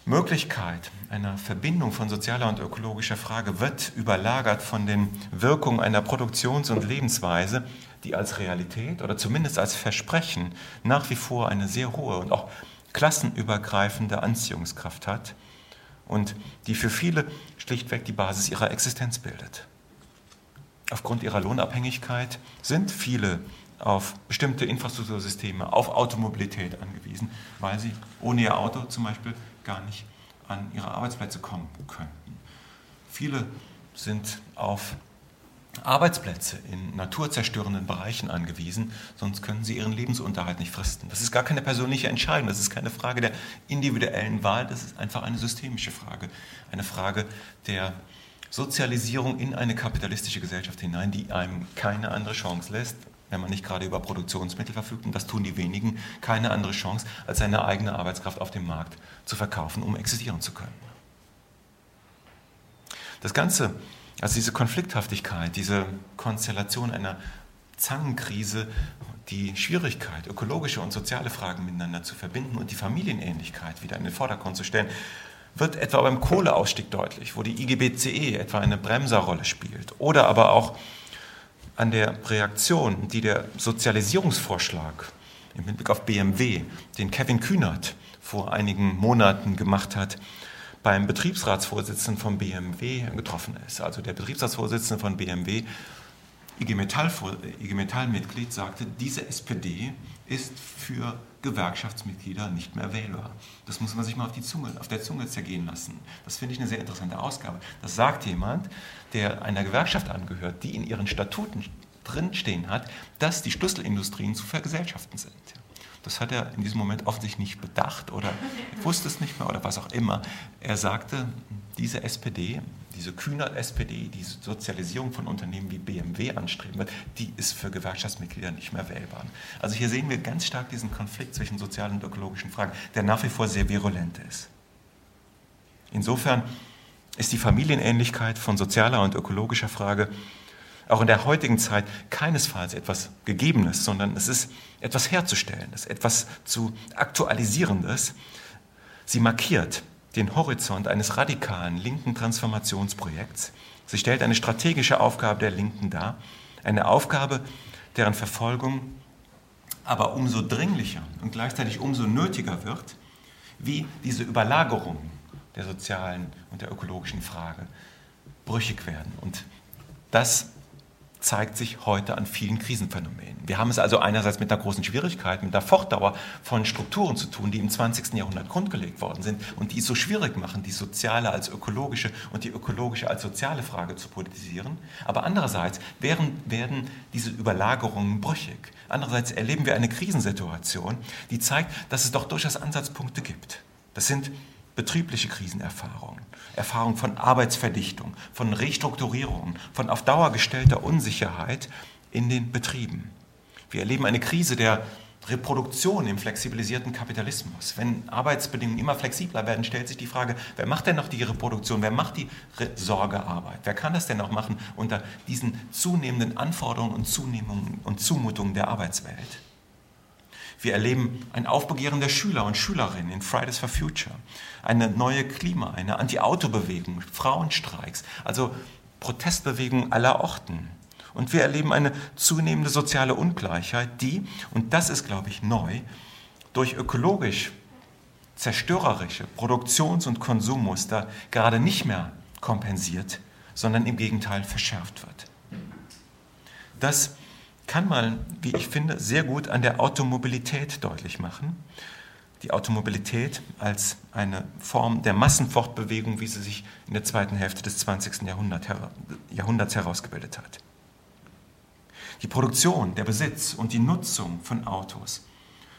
Möglichkeit einer Verbindung von sozialer und ökologischer Frage wird überlagert von den Wirkungen einer Produktions- und Lebensweise, die als Realität oder zumindest als Versprechen nach wie vor eine sehr hohe und auch klassenübergreifende Anziehungskraft hat und die für viele schlichtweg die Basis ihrer Existenz bildet. Aufgrund ihrer Lohnabhängigkeit sind viele auf bestimmte Infrastruktursysteme, auf Automobilität angewiesen, weil sie ohne ihr Auto zum Beispiel gar nicht an ihre Arbeitsplätze kommen könnten. Viele sind auf Arbeitsplätze in naturzerstörenden Bereichen angewiesen, sonst können sie ihren Lebensunterhalt nicht fristen. Das ist gar keine persönliche Entscheidung, das ist keine Frage der individuellen Wahl, das ist einfach eine systemische Frage, eine Frage der Sozialisierung in eine kapitalistische Gesellschaft hinein, die einem keine andere Chance lässt, wenn man nicht gerade über Produktionsmittel verfügt, und das tun die wenigen, keine andere Chance, als seine eigene Arbeitskraft auf dem Markt zu verkaufen, um existieren zu können. Das Ganze, also diese Konflikthaftigkeit, diese Konstellation einer Zangenkrise, die Schwierigkeit, ökologische und soziale Fragen miteinander zu verbinden und die Familienähnlichkeit wieder in den Vordergrund zu stellen, wird etwa beim Kohleausstieg deutlich, wo die IGBCE etwa eine Bremserrolle spielt. Oder aber auch an der Reaktion, die der Sozialisierungsvorschlag im Hinblick auf BMW, den Kevin Kühnert vor einigen Monaten gemacht hat, beim Betriebsratsvorsitzenden von BMW getroffen ist. Also der Betriebsratsvorsitzende von BMW, IG Metall-Mitglied, Metall sagte, diese SPD ist für Gewerkschaftsmitglieder nicht mehr wählbar. Das muss man sich mal auf, die Zunge, auf der Zunge zergehen lassen. Das finde ich eine sehr interessante Ausgabe. Das sagt jemand, der einer Gewerkschaft angehört, die in ihren Statuten drinstehen hat, dass die Schlüsselindustrien zu vergesellschaften sind. Das hat er in diesem Moment offensichtlich nicht bedacht oder wusste es nicht mehr oder was auch immer. Er sagte, diese SPD, diese kühner SPD, die Sozialisierung von Unternehmen wie BMW anstreben wird, die ist für Gewerkschaftsmitglieder nicht mehr wählbar. Also hier sehen wir ganz stark diesen Konflikt zwischen sozialen und ökologischen Fragen, der nach wie vor sehr virulent ist. Insofern ist die Familienähnlichkeit von sozialer und ökologischer Frage auch in der heutigen Zeit keinesfalls etwas Gegebenes, sondern es ist etwas Herzustellendes, etwas zu Aktualisierendes. Sie markiert den Horizont eines radikalen linken Transformationsprojekts. Sie stellt eine strategische Aufgabe der Linken dar, eine Aufgabe, deren Verfolgung aber umso dringlicher und gleichzeitig umso nötiger wird, wie diese Überlagerung der sozialen und der ökologischen Frage brüchig werden. Und das zeigt sich heute an vielen Krisenphänomenen. Wir haben es also einerseits mit einer großen Schwierigkeit, mit der Fortdauer von Strukturen zu tun, die im 20. Jahrhundert grundgelegt worden sind und die es so schwierig machen, die soziale als ökologische und die ökologische als soziale Frage zu politisieren. Aber andererseits werden, werden diese Überlagerungen brüchig. Andererseits erleben wir eine Krisensituation, die zeigt, dass es doch durchaus Ansatzpunkte gibt. Das sind betriebliche Krisenerfahrungen, Erfahrungen von Arbeitsverdichtung, von Restrukturierungen, von auf Dauer gestellter Unsicherheit in den Betrieben. Wir erleben eine Krise der Reproduktion im flexibilisierten Kapitalismus. Wenn Arbeitsbedingungen immer flexibler werden, stellt sich die Frage, wer macht denn noch die Reproduktion, wer macht die Sorgearbeit, wer kann das denn noch machen unter diesen zunehmenden Anforderungen und, und Zumutungen der Arbeitswelt? Wir erleben ein Aufbegehren der Schüler und Schülerinnen in Fridays for Future, eine neue Klima, eine Anti-Auto-Bewegung, Frauenstreiks, also Protestbewegungen aller Orten. Und wir erleben eine zunehmende soziale Ungleichheit, die, und das ist, glaube ich, neu, durch ökologisch zerstörerische Produktions- und Konsummuster gerade nicht mehr kompensiert, sondern im Gegenteil verschärft wird. Das kann man, wie ich finde, sehr gut an der Automobilität deutlich machen. Die Automobilität als eine Form der Massenfortbewegung, wie sie sich in der zweiten Hälfte des 20. Jahrhunderts herausgebildet hat. Die Produktion, der Besitz und die Nutzung von Autos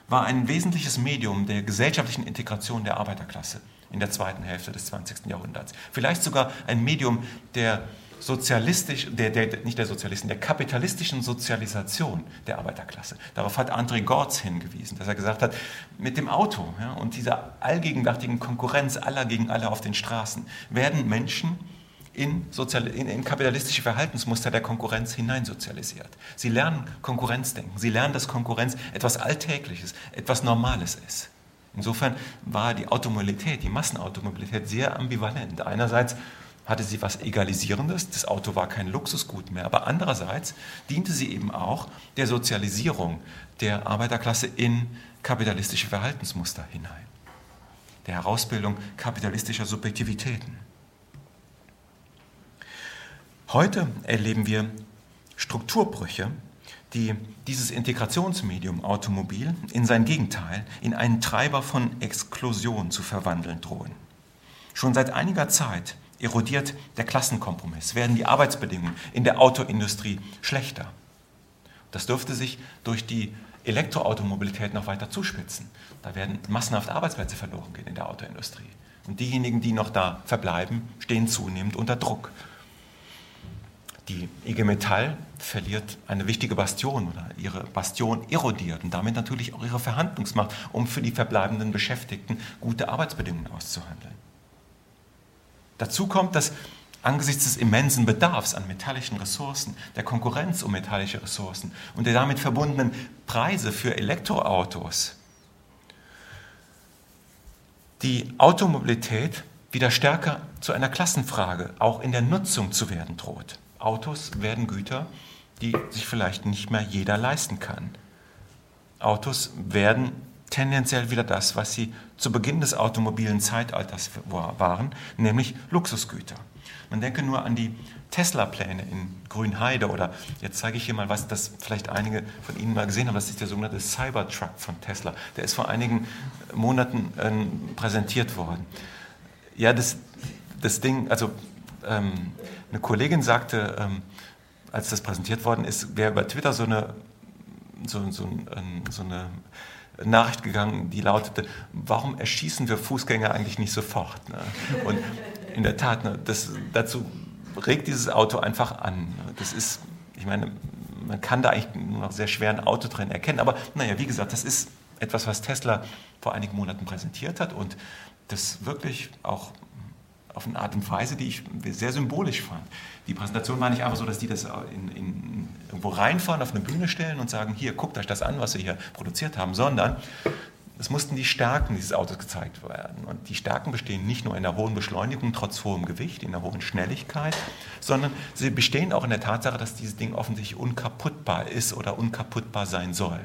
war ein wesentliches Medium der gesellschaftlichen Integration der Arbeiterklasse in der zweiten Hälfte des 20. Jahrhunderts. Vielleicht sogar ein Medium der sozialistisch, der, der, nicht der sozialistischen, der kapitalistischen Sozialisation der Arbeiterklasse. Darauf hat André Gortz hingewiesen, dass er gesagt hat, mit dem Auto ja, und dieser allgegenwärtigen Konkurrenz aller gegen alle auf den Straßen werden Menschen in, sozial, in, in kapitalistische Verhaltensmuster der Konkurrenz hineinsozialisiert. Sie lernen Konkurrenzdenken, sie lernen, dass Konkurrenz etwas Alltägliches, etwas Normales ist. Insofern war die Automobilität, die Massenautomobilität sehr ambivalent. Einerseits hatte sie was Egalisierendes, das Auto war kein Luxusgut mehr, aber andererseits diente sie eben auch der Sozialisierung der Arbeiterklasse in kapitalistische Verhaltensmuster hinein, der Herausbildung kapitalistischer Subjektivitäten. Heute erleben wir Strukturbrüche, die dieses Integrationsmedium Automobil in sein Gegenteil, in einen Treiber von Exklusion zu verwandeln drohen. Schon seit einiger Zeit erodiert der Klassenkompromiss, werden die Arbeitsbedingungen in der Autoindustrie schlechter. Das dürfte sich durch die Elektroautomobilität noch weiter zuspitzen. Da werden massenhaft Arbeitsplätze verloren gehen in der Autoindustrie. Und diejenigen, die noch da verbleiben, stehen zunehmend unter Druck. Die IG Metall verliert eine wichtige Bastion oder ihre Bastion erodiert und damit natürlich auch ihre Verhandlungsmacht, um für die verbleibenden Beschäftigten gute Arbeitsbedingungen auszuhandeln. Dazu kommt, dass angesichts des immensen Bedarfs an metallischen Ressourcen, der Konkurrenz um metallische Ressourcen und der damit verbundenen Preise für Elektroautos die Automobilität wieder stärker zu einer Klassenfrage, auch in der Nutzung zu werden droht. Autos werden Güter, die sich vielleicht nicht mehr jeder leisten kann. Autos werden tendenziell wieder das, was sie zu Beginn des automobilen Zeitalters waren, nämlich Luxusgüter. Man denke nur an die Tesla-Pläne in Grünheide oder jetzt zeige ich hier mal was, das vielleicht einige von Ihnen mal gesehen haben, das ist der sogenannte Cybertruck von Tesla. Der ist vor einigen Monaten äh, präsentiert worden. Ja, das, das Ding, also ähm, eine Kollegin sagte, ähm, als das präsentiert worden ist, wäre über Twitter so eine, so, so, so eine Nachricht gegangen, die lautete, warum erschießen wir Fußgänger eigentlich nicht sofort? Ne? Und in der Tat, ne, das, dazu regt dieses Auto einfach an. Das ist, ich meine, man kann da eigentlich nur noch sehr schwer ein Auto drin erkennen, aber naja, wie gesagt, das ist etwas, was Tesla vor einigen Monaten präsentiert hat und das wirklich auch auf eine Art und Weise, die ich sehr symbolisch fand. Die Präsentation war nicht einfach so, dass die das in, in, irgendwo reinfahren, auf eine Bühne stellen und sagen, hier, guckt euch das an, was wir hier produziert haben, sondern es mussten die Stärken dieses Autos gezeigt werden. Und die Stärken bestehen nicht nur in der hohen Beschleunigung trotz hohem Gewicht, in der hohen Schnelligkeit, sondern sie bestehen auch in der Tatsache, dass dieses Ding offensichtlich unkaputtbar ist oder unkaputtbar sein soll.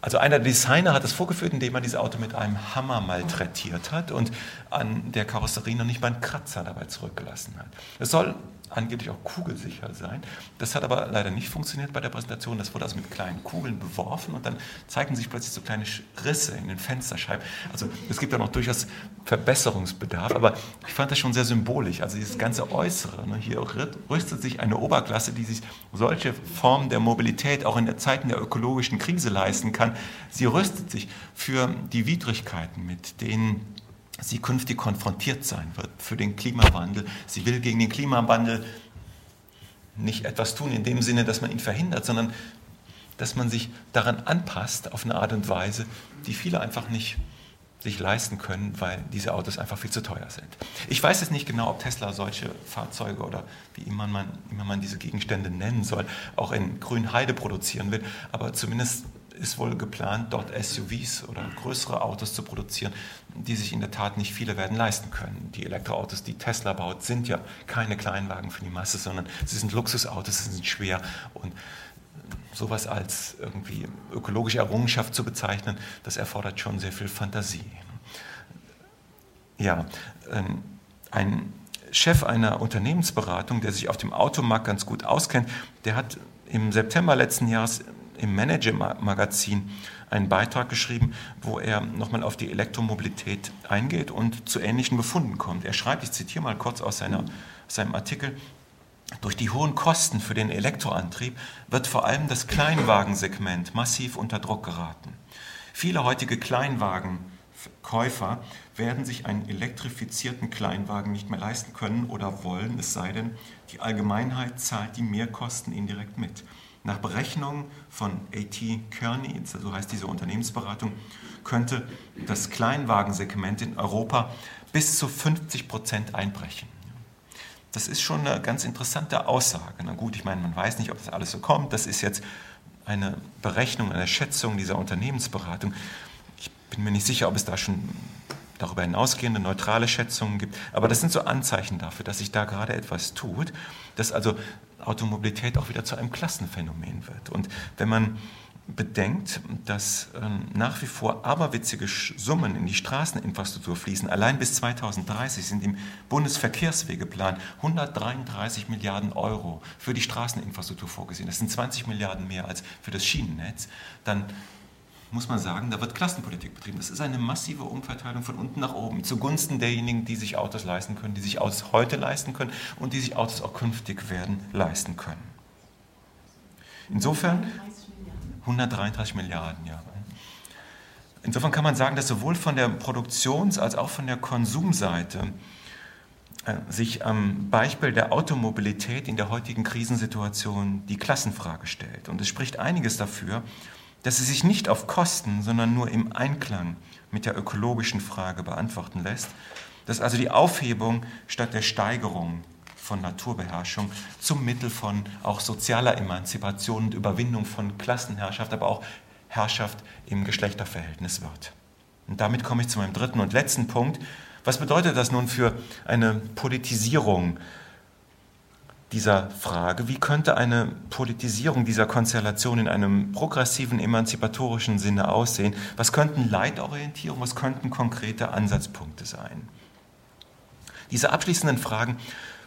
Also einer der Designer hat es vorgeführt, indem er dieses Auto mit einem Hammer malträtiert hat und an der Karosserie noch nicht mal einen Kratzer dabei zurückgelassen hat. Es soll angeblich auch kugelsicher sein. Das hat aber leider nicht funktioniert bei der Präsentation. Das wurde also mit kleinen Kugeln beworfen und dann zeigten sich plötzlich so kleine Risse in den Fensterscheiben. Also es gibt da noch durchaus Verbesserungsbedarf, aber ich fand das schon sehr symbolisch. Also dieses ganze Äußere. Ne? Hier rüstet sich eine Oberklasse, die sich solche Formen der Mobilität auch in der Zeiten der ökologischen Krise leisten kann. Sie rüstet sich für die Widrigkeiten, mit denen sie künftig konfrontiert sein wird für den Klimawandel. Sie will gegen den Klimawandel nicht etwas tun in dem Sinne, dass man ihn verhindert, sondern dass man sich daran anpasst auf eine Art und Weise, die viele einfach nicht sich leisten können, weil diese Autos einfach viel zu teuer sind. Ich weiß jetzt nicht genau, ob Tesla solche Fahrzeuge oder wie immer man, immer man diese Gegenstände nennen soll, auch in Grünheide produzieren will, aber zumindest ist wohl geplant, dort SUVs oder größere Autos zu produzieren, die sich in der Tat nicht viele werden leisten können. Die Elektroautos, die Tesla baut, sind ja keine Kleinwagen für die Masse, sondern sie sind Luxusautos, sie sind schwer und sowas als irgendwie ökologische Errungenschaft zu bezeichnen, das erfordert schon sehr viel Fantasie. Ja, ähm, ein Chef einer Unternehmensberatung, der sich auf dem Automarkt ganz gut auskennt, der hat im September letzten Jahres im Manager-Magazin einen Beitrag geschrieben, wo er nochmal auf die Elektromobilität eingeht und zu ähnlichen Befunden kommt. Er schreibt, ich zitiere mal kurz aus, seiner, aus seinem Artikel, durch die hohen Kosten für den Elektroantrieb wird vor allem das Kleinwagensegment massiv unter Druck geraten. Viele heutige Kleinwagenkäufer werden sich einen elektrifizierten Kleinwagen nicht mehr leisten können oder wollen, es sei denn, die Allgemeinheit zahlt die Mehrkosten indirekt mit. Nach Berechnungen von AT Kearney, so heißt diese Unternehmensberatung, könnte das Kleinwagensegment in Europa bis zu 50 Prozent einbrechen. Das ist schon eine ganz interessante Aussage. Na gut, ich meine, man weiß nicht, ob das alles so kommt. Das ist jetzt eine Berechnung, eine Schätzung dieser Unternehmensberatung. Ich bin mir nicht sicher, ob es da schon darüber hinausgehende neutrale Schätzungen gibt. Aber das sind so Anzeichen dafür, dass sich da gerade etwas tut, dass also Automobilität auch wieder zu einem Klassenphänomen wird. Und wenn man bedenkt, dass ähm, nach wie vor aberwitzige Summen in die Straßeninfrastruktur fließen. Allein bis 2030 sind im Bundesverkehrswegeplan 133 Milliarden Euro für die Straßeninfrastruktur vorgesehen. Das sind 20 Milliarden mehr als für das Schienennetz. Dann muss man sagen, da wird Klassenpolitik betrieben. Das ist eine massive Umverteilung von unten nach oben zugunsten derjenigen, die sich Autos leisten können, die sich Autos heute leisten können und die sich Autos auch künftig werden leisten können. Insofern 133 Milliarden, ja. Insofern kann man sagen, dass sowohl von der Produktions- als auch von der Konsumseite äh, sich am Beispiel der Automobilität in der heutigen Krisensituation die Klassenfrage stellt. Und es spricht einiges dafür, dass sie sich nicht auf Kosten, sondern nur im Einklang mit der ökologischen Frage beantworten lässt, dass also die Aufhebung statt der Steigerung von Naturbeherrschung zum Mittel von auch sozialer Emanzipation und Überwindung von Klassenherrschaft, aber auch Herrschaft im Geschlechterverhältnis wird. Und damit komme ich zu meinem dritten und letzten Punkt, was bedeutet das nun für eine Politisierung dieser Frage? Wie könnte eine Politisierung dieser Konstellation in einem progressiven, emanzipatorischen Sinne aussehen? Was könnten Leitorientierungen, was könnten konkrete Ansatzpunkte sein? Diese abschließenden Fragen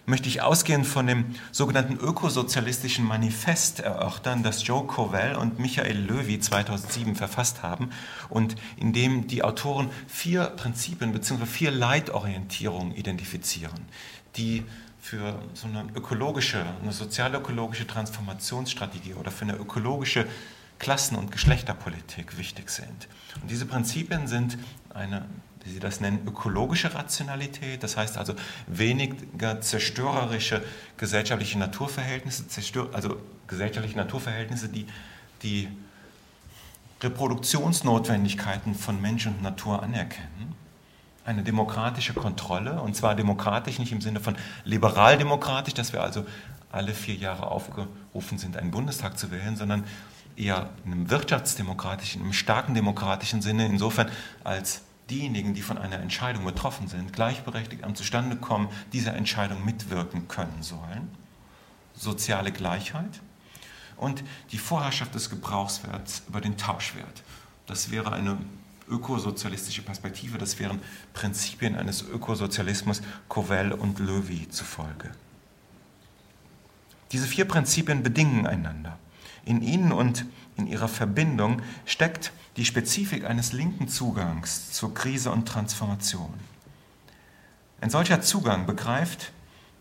möchte ich ausgehend von dem sogenannten ökosozialistischen Manifest erörtern, das Joe Covell und Michael Löwy 2007 verfasst haben und in dem die Autoren vier Prinzipien bzw. vier Leitorientierungen identifizieren, die für so eine ökologische, eine sozialökologische Transformationsstrategie oder für eine ökologische Klassen- und Geschlechterpolitik wichtig sind. Und diese Prinzipien sind eine wie Sie das nennen, ökologische Rationalität, das heißt also weniger zerstörerische gesellschaftliche Naturverhältnisse, also gesellschaftliche Naturverhältnisse, die die Reproduktionsnotwendigkeiten von Mensch und Natur anerkennen. Eine demokratische Kontrolle, und zwar demokratisch nicht im Sinne von liberaldemokratisch, dass wir also alle vier Jahre aufgerufen sind, einen Bundestag zu wählen, sondern eher in einem wirtschaftsdemokratischen, in einem starken demokratischen Sinne, insofern als diejenigen, die von einer Entscheidung betroffen sind, gleichberechtigt am Zustandekommen dieser Entscheidung mitwirken können sollen. Soziale Gleichheit und die Vorherrschaft des Gebrauchswerts über den Tauschwert. Das wäre eine ökosozialistische Perspektive, das wären Prinzipien eines Ökosozialismus Covell und Löwy zufolge. Diese vier Prinzipien bedingen einander. In ihnen und in ihrer Verbindung steckt die Spezifik eines linken Zugangs zur Krise und Transformation. Ein solcher Zugang begreift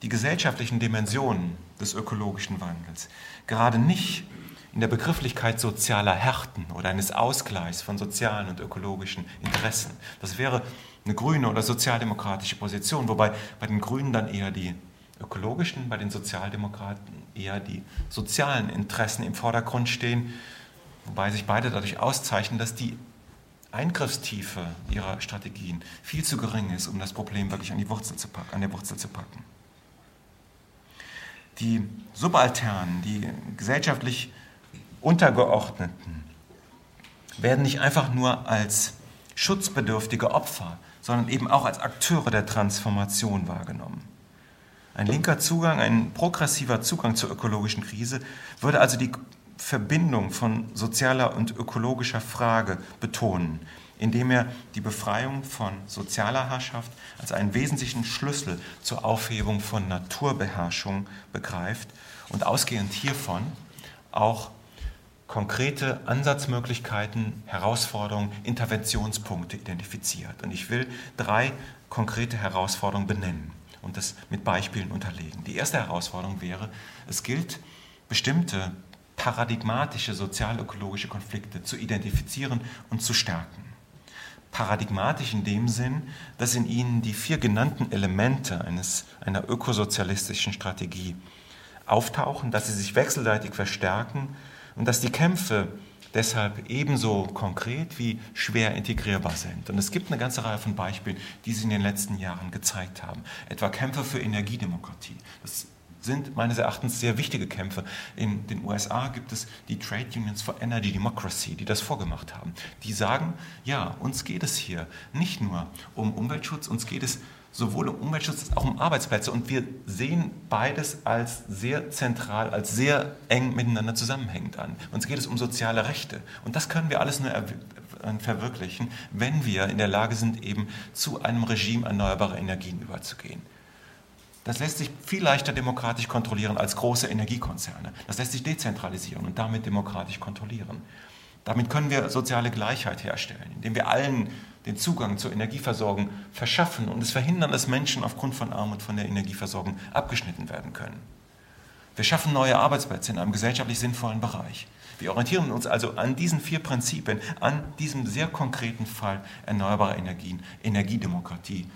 die gesellschaftlichen Dimensionen des ökologischen Wandels gerade nicht in der Begrifflichkeit sozialer Härten oder eines Ausgleichs von sozialen und ökologischen Interessen. Das wäre eine grüne oder sozialdemokratische Position, wobei bei den Grünen dann eher die ökologischen, bei den Sozialdemokraten eher die sozialen Interessen im Vordergrund stehen wobei sich beide dadurch auszeichnen, dass die Eingriffstiefe ihrer Strategien viel zu gering ist, um das Problem wirklich an, die Wurzel zu packen, an der Wurzel zu packen. Die Subalternen, die gesellschaftlich Untergeordneten, werden nicht einfach nur als schutzbedürftige Opfer, sondern eben auch als Akteure der Transformation wahrgenommen. Ein linker Zugang, ein progressiver Zugang zur ökologischen Krise würde also die Verbindung von sozialer und ökologischer Frage betonen, indem er die Befreiung von sozialer Herrschaft als einen wesentlichen Schlüssel zur Aufhebung von Naturbeherrschung begreift und ausgehend hiervon auch konkrete Ansatzmöglichkeiten, Herausforderungen, Interventionspunkte identifiziert. Und ich will drei konkrete Herausforderungen benennen und das mit Beispielen unterlegen. Die erste Herausforderung wäre, es gilt, bestimmte paradigmatische sozialökologische Konflikte zu identifizieren und zu stärken. Paradigmatisch in dem Sinn, dass in ihnen die vier genannten Elemente eines, einer ökosozialistischen Strategie auftauchen, dass sie sich wechselseitig verstärken und dass die Kämpfe deshalb ebenso konkret wie schwer integrierbar sind. Und es gibt eine ganze Reihe von Beispielen, die sie in den letzten Jahren gezeigt haben. Etwa Kämpfe für Energiedemokratie. Das sind meines Erachtens sehr wichtige Kämpfe. In den USA gibt es die Trade Unions for Energy Democracy, die das vorgemacht haben. Die sagen, ja, uns geht es hier nicht nur um Umweltschutz, uns geht es sowohl um Umweltschutz als auch um Arbeitsplätze. Und wir sehen beides als sehr zentral, als sehr eng miteinander zusammenhängend an. Uns geht es um soziale Rechte. Und das können wir alles nur verwirklichen, wenn wir in der Lage sind, eben zu einem Regime erneuerbarer Energien überzugehen. Das lässt sich viel leichter demokratisch kontrollieren als große Energiekonzerne. Das lässt sich dezentralisieren und damit demokratisch kontrollieren. Damit können wir soziale Gleichheit herstellen, indem wir allen den Zugang zur Energieversorgung verschaffen und es verhindern, dass Menschen aufgrund von Armut von der Energieversorgung abgeschnitten werden können. Wir schaffen neue Arbeitsplätze in einem gesellschaftlich sinnvollen Bereich. Wir orientieren uns also an diesen vier Prinzipien, an diesem sehr konkreten Fall erneuerbarer Energien, Energiedemokratie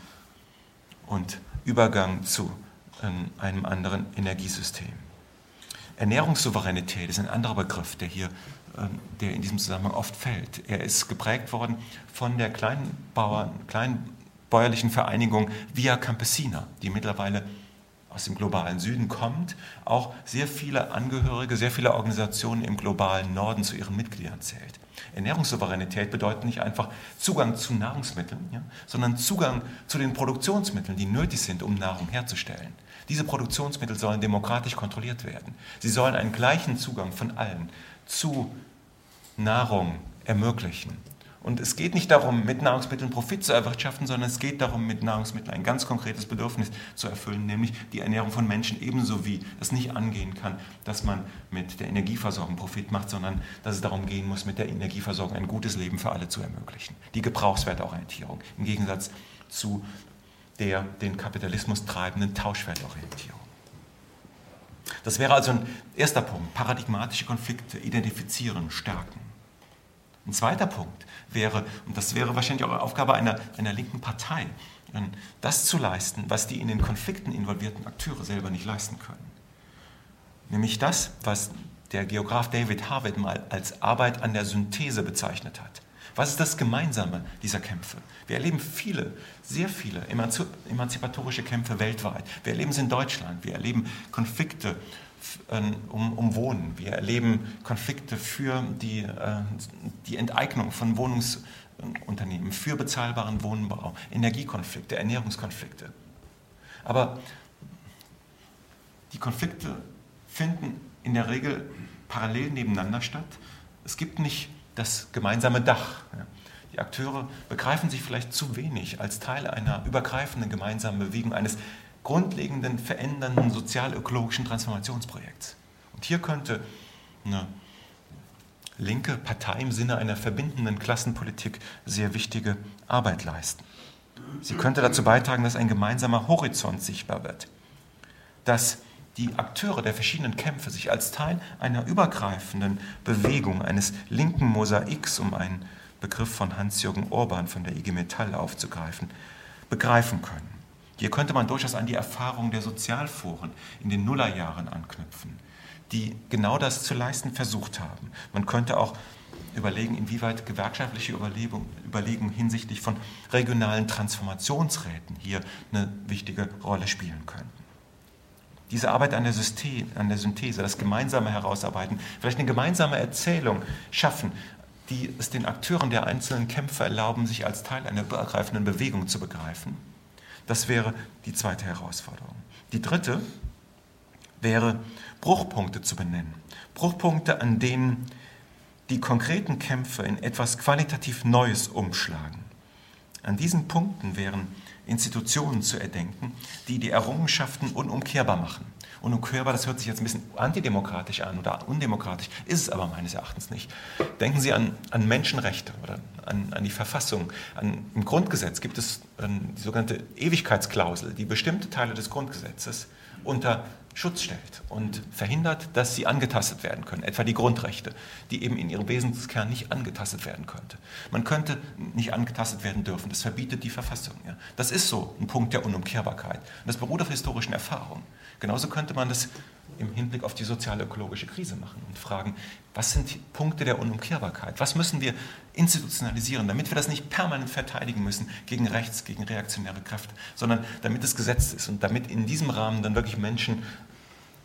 und Übergang zu ähm, einem anderen Energiesystem. Ernährungssouveränität ist ein anderer Begriff, der hier der in diesem Zusammenhang oft fällt. Er ist geprägt worden von der Kleinbauern, kleinbäuerlichen Vereinigung Via Campesina, die mittlerweile aus dem globalen Süden kommt, auch sehr viele Angehörige, sehr viele Organisationen im globalen Norden zu ihren Mitgliedern zählt. Ernährungssouveränität bedeutet nicht einfach Zugang zu Nahrungsmitteln, ja, sondern Zugang zu den Produktionsmitteln, die nötig sind, um Nahrung herzustellen. Diese Produktionsmittel sollen demokratisch kontrolliert werden. Sie sollen einen gleichen Zugang von allen zu Nahrung ermöglichen. Und es geht nicht darum, mit Nahrungsmitteln Profit zu erwirtschaften, sondern es geht darum, mit Nahrungsmitteln ein ganz konkretes Bedürfnis zu erfüllen, nämlich die Ernährung von Menschen ebenso wie es nicht angehen kann, dass man mit der Energieversorgung Profit macht, sondern dass es darum gehen muss, mit der Energieversorgung ein gutes Leben für alle zu ermöglichen. Die Gebrauchswertorientierung im Gegensatz zu der den Kapitalismus treibenden Tauschwertorientierung. Das wäre also ein erster Punkt, paradigmatische Konflikte identifizieren, stärken. Ein zweiter Punkt wäre, und das wäre wahrscheinlich auch Aufgabe einer, einer linken Partei, das zu leisten, was die in den Konflikten involvierten Akteure selber nicht leisten können. Nämlich das, was der Geograf David Harvard mal als Arbeit an der Synthese bezeichnet hat. Was ist das Gemeinsame dieser Kämpfe? Wir erleben viele, sehr viele emanzipatorische Kämpfe weltweit. Wir erleben es in Deutschland. Wir erleben Konflikte ähm, um, um Wohnen. Wir erleben Konflikte für die, äh, die Enteignung von Wohnungsunternehmen, für bezahlbaren Wohnbau, Energiekonflikte, Ernährungskonflikte. Aber die Konflikte finden in der Regel parallel nebeneinander statt. Es gibt nicht das gemeinsame Dach. Die Akteure begreifen sich vielleicht zu wenig als Teil einer übergreifenden gemeinsamen Bewegung, eines grundlegenden, verändernden sozial-ökologischen Transformationsprojekts. Und hier könnte eine linke Partei im Sinne einer verbindenden Klassenpolitik sehr wichtige Arbeit leisten. Sie könnte dazu beitragen, dass ein gemeinsamer Horizont sichtbar wird, dass die Akteure der verschiedenen Kämpfe sich als Teil einer übergreifenden Bewegung, eines linken Mosaiks, um einen Begriff von Hans-Jürgen Orban von der IG Metall aufzugreifen, begreifen können. Hier könnte man durchaus an die Erfahrung der Sozialforen in den Nullerjahren anknüpfen, die genau das zu leisten versucht haben. Man könnte auch überlegen, inwieweit gewerkschaftliche Überlegungen hinsichtlich von regionalen Transformationsräten hier eine wichtige Rolle spielen könnten diese Arbeit an der, System, an der Synthese, das gemeinsame Herausarbeiten, vielleicht eine gemeinsame Erzählung schaffen, die es den Akteuren der einzelnen Kämpfe erlauben, sich als Teil einer übergreifenden Bewegung zu begreifen. Das wäre die zweite Herausforderung. Die dritte wäre, Bruchpunkte zu benennen. Bruchpunkte, an denen die konkreten Kämpfe in etwas qualitativ Neues umschlagen. An diesen Punkten wären Institutionen zu erdenken, die die Errungenschaften unumkehrbar machen. Unumkehrbar, das hört sich jetzt ein bisschen antidemokratisch an oder undemokratisch, ist es aber meines Erachtens nicht. Denken Sie an, an Menschenrechte oder an, an die Verfassung. An, Im Grundgesetz gibt es ähm, die sogenannte Ewigkeitsklausel, die bestimmte Teile des Grundgesetzes unter Schutz stellt und verhindert, dass sie angetastet werden können, etwa die Grundrechte, die eben in ihrem Wesenskern nicht angetastet werden könnte. Man könnte nicht angetastet werden dürfen, das verbietet die Verfassung. Ja. Das ist so ein Punkt der Unumkehrbarkeit. Und das beruht auf historischen Erfahrungen. Genauso könnte man das im Hinblick auf die soziale ökologische Krise machen und fragen, was sind Punkte der Unumkehrbarkeit? Was müssen wir institutionalisieren, damit wir das nicht permanent verteidigen müssen gegen rechts, gegen reaktionäre Kräfte, sondern damit es gesetzt ist und damit in diesem Rahmen dann wirklich Menschen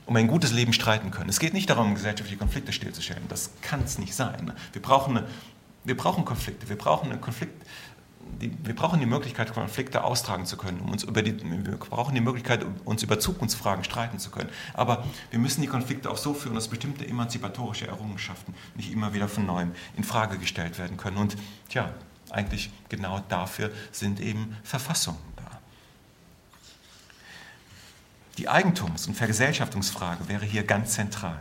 um ein gutes Leben streiten können. Es geht nicht darum, gesellschaftliche Konflikte stillzustellen. Das kann es nicht sein. Wir brauchen, eine, wir brauchen Konflikte. Wir brauchen eine Konflikt, die, wir brauchen die Möglichkeit, Konflikte austragen zu können. Um uns über die, wir brauchen die Möglichkeit, uns über Zukunftsfragen streiten zu können. Aber wir müssen die Konflikte auch so führen, dass bestimmte emanzipatorische Errungenschaften nicht immer wieder von neuem in Frage gestellt werden können. Und tja, eigentlich genau dafür sind eben Verfassungen da. Die Eigentums- und Vergesellschaftungsfrage wäre hier ganz zentral.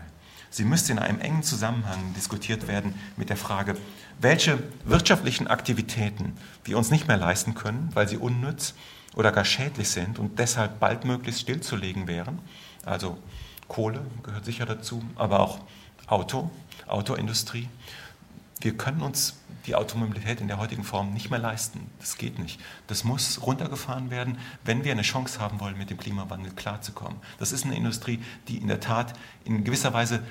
Sie müsste in einem engen Zusammenhang diskutiert werden mit der Frage, welche wirtschaftlichen Aktivitäten wir uns nicht mehr leisten können, weil sie unnütz oder gar schädlich sind und deshalb baldmöglichst stillzulegen wären. Also Kohle gehört sicher dazu, aber auch Auto, Autoindustrie. Wir können uns die Automobilität in der heutigen Form nicht mehr leisten. Das geht nicht. Das muss runtergefahren werden, wenn wir eine Chance haben wollen, mit dem Klimawandel klarzukommen. Das ist eine Industrie, die in der Tat in gewisser Weise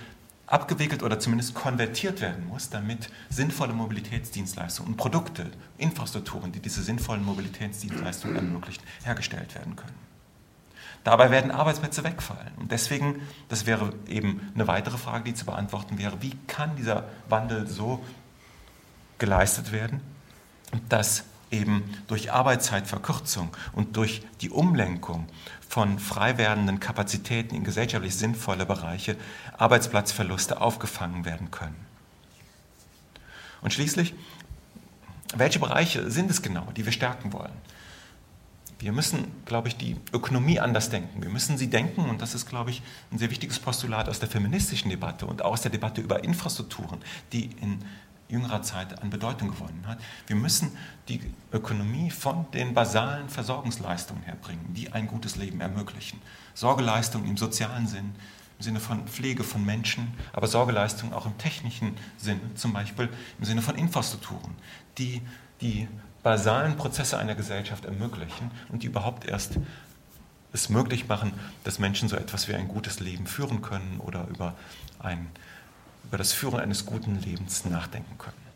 abgewickelt oder zumindest konvertiert werden muss, damit sinnvolle Mobilitätsdienstleistungen und Produkte, Infrastrukturen, die diese sinnvollen Mobilitätsdienstleistungen ermöglichen, hergestellt werden können. Dabei werden Arbeitsplätze wegfallen. Und deswegen, das wäre eben eine weitere Frage, die zu beantworten wäre, wie kann dieser Wandel so geleistet werden, dass eben durch Arbeitszeitverkürzung und durch die Umlenkung von frei werdenden Kapazitäten in gesellschaftlich sinnvolle Bereiche Arbeitsplatzverluste aufgefangen werden können. Und schließlich, welche Bereiche sind es genau, die wir stärken wollen? Wir müssen, glaube ich, die Ökonomie anders denken. Wir müssen sie denken, und das ist, glaube ich, ein sehr wichtiges Postulat aus der feministischen Debatte und aus der Debatte über Infrastrukturen, die in jüngerer Zeit an Bedeutung gewonnen hat. Wir müssen die Ökonomie von den basalen Versorgungsleistungen herbringen, die ein gutes Leben ermöglichen. Sorgeleistungen im sozialen Sinn, im Sinne von Pflege von Menschen, aber Sorgeleistungen auch im technischen Sinn, zum Beispiel im Sinne von Infrastrukturen, die die basalen Prozesse einer Gesellschaft ermöglichen und die überhaupt erst es möglich machen, dass Menschen so etwas wie ein gutes Leben führen können oder über ein über das Führen eines guten Lebens nachdenken können.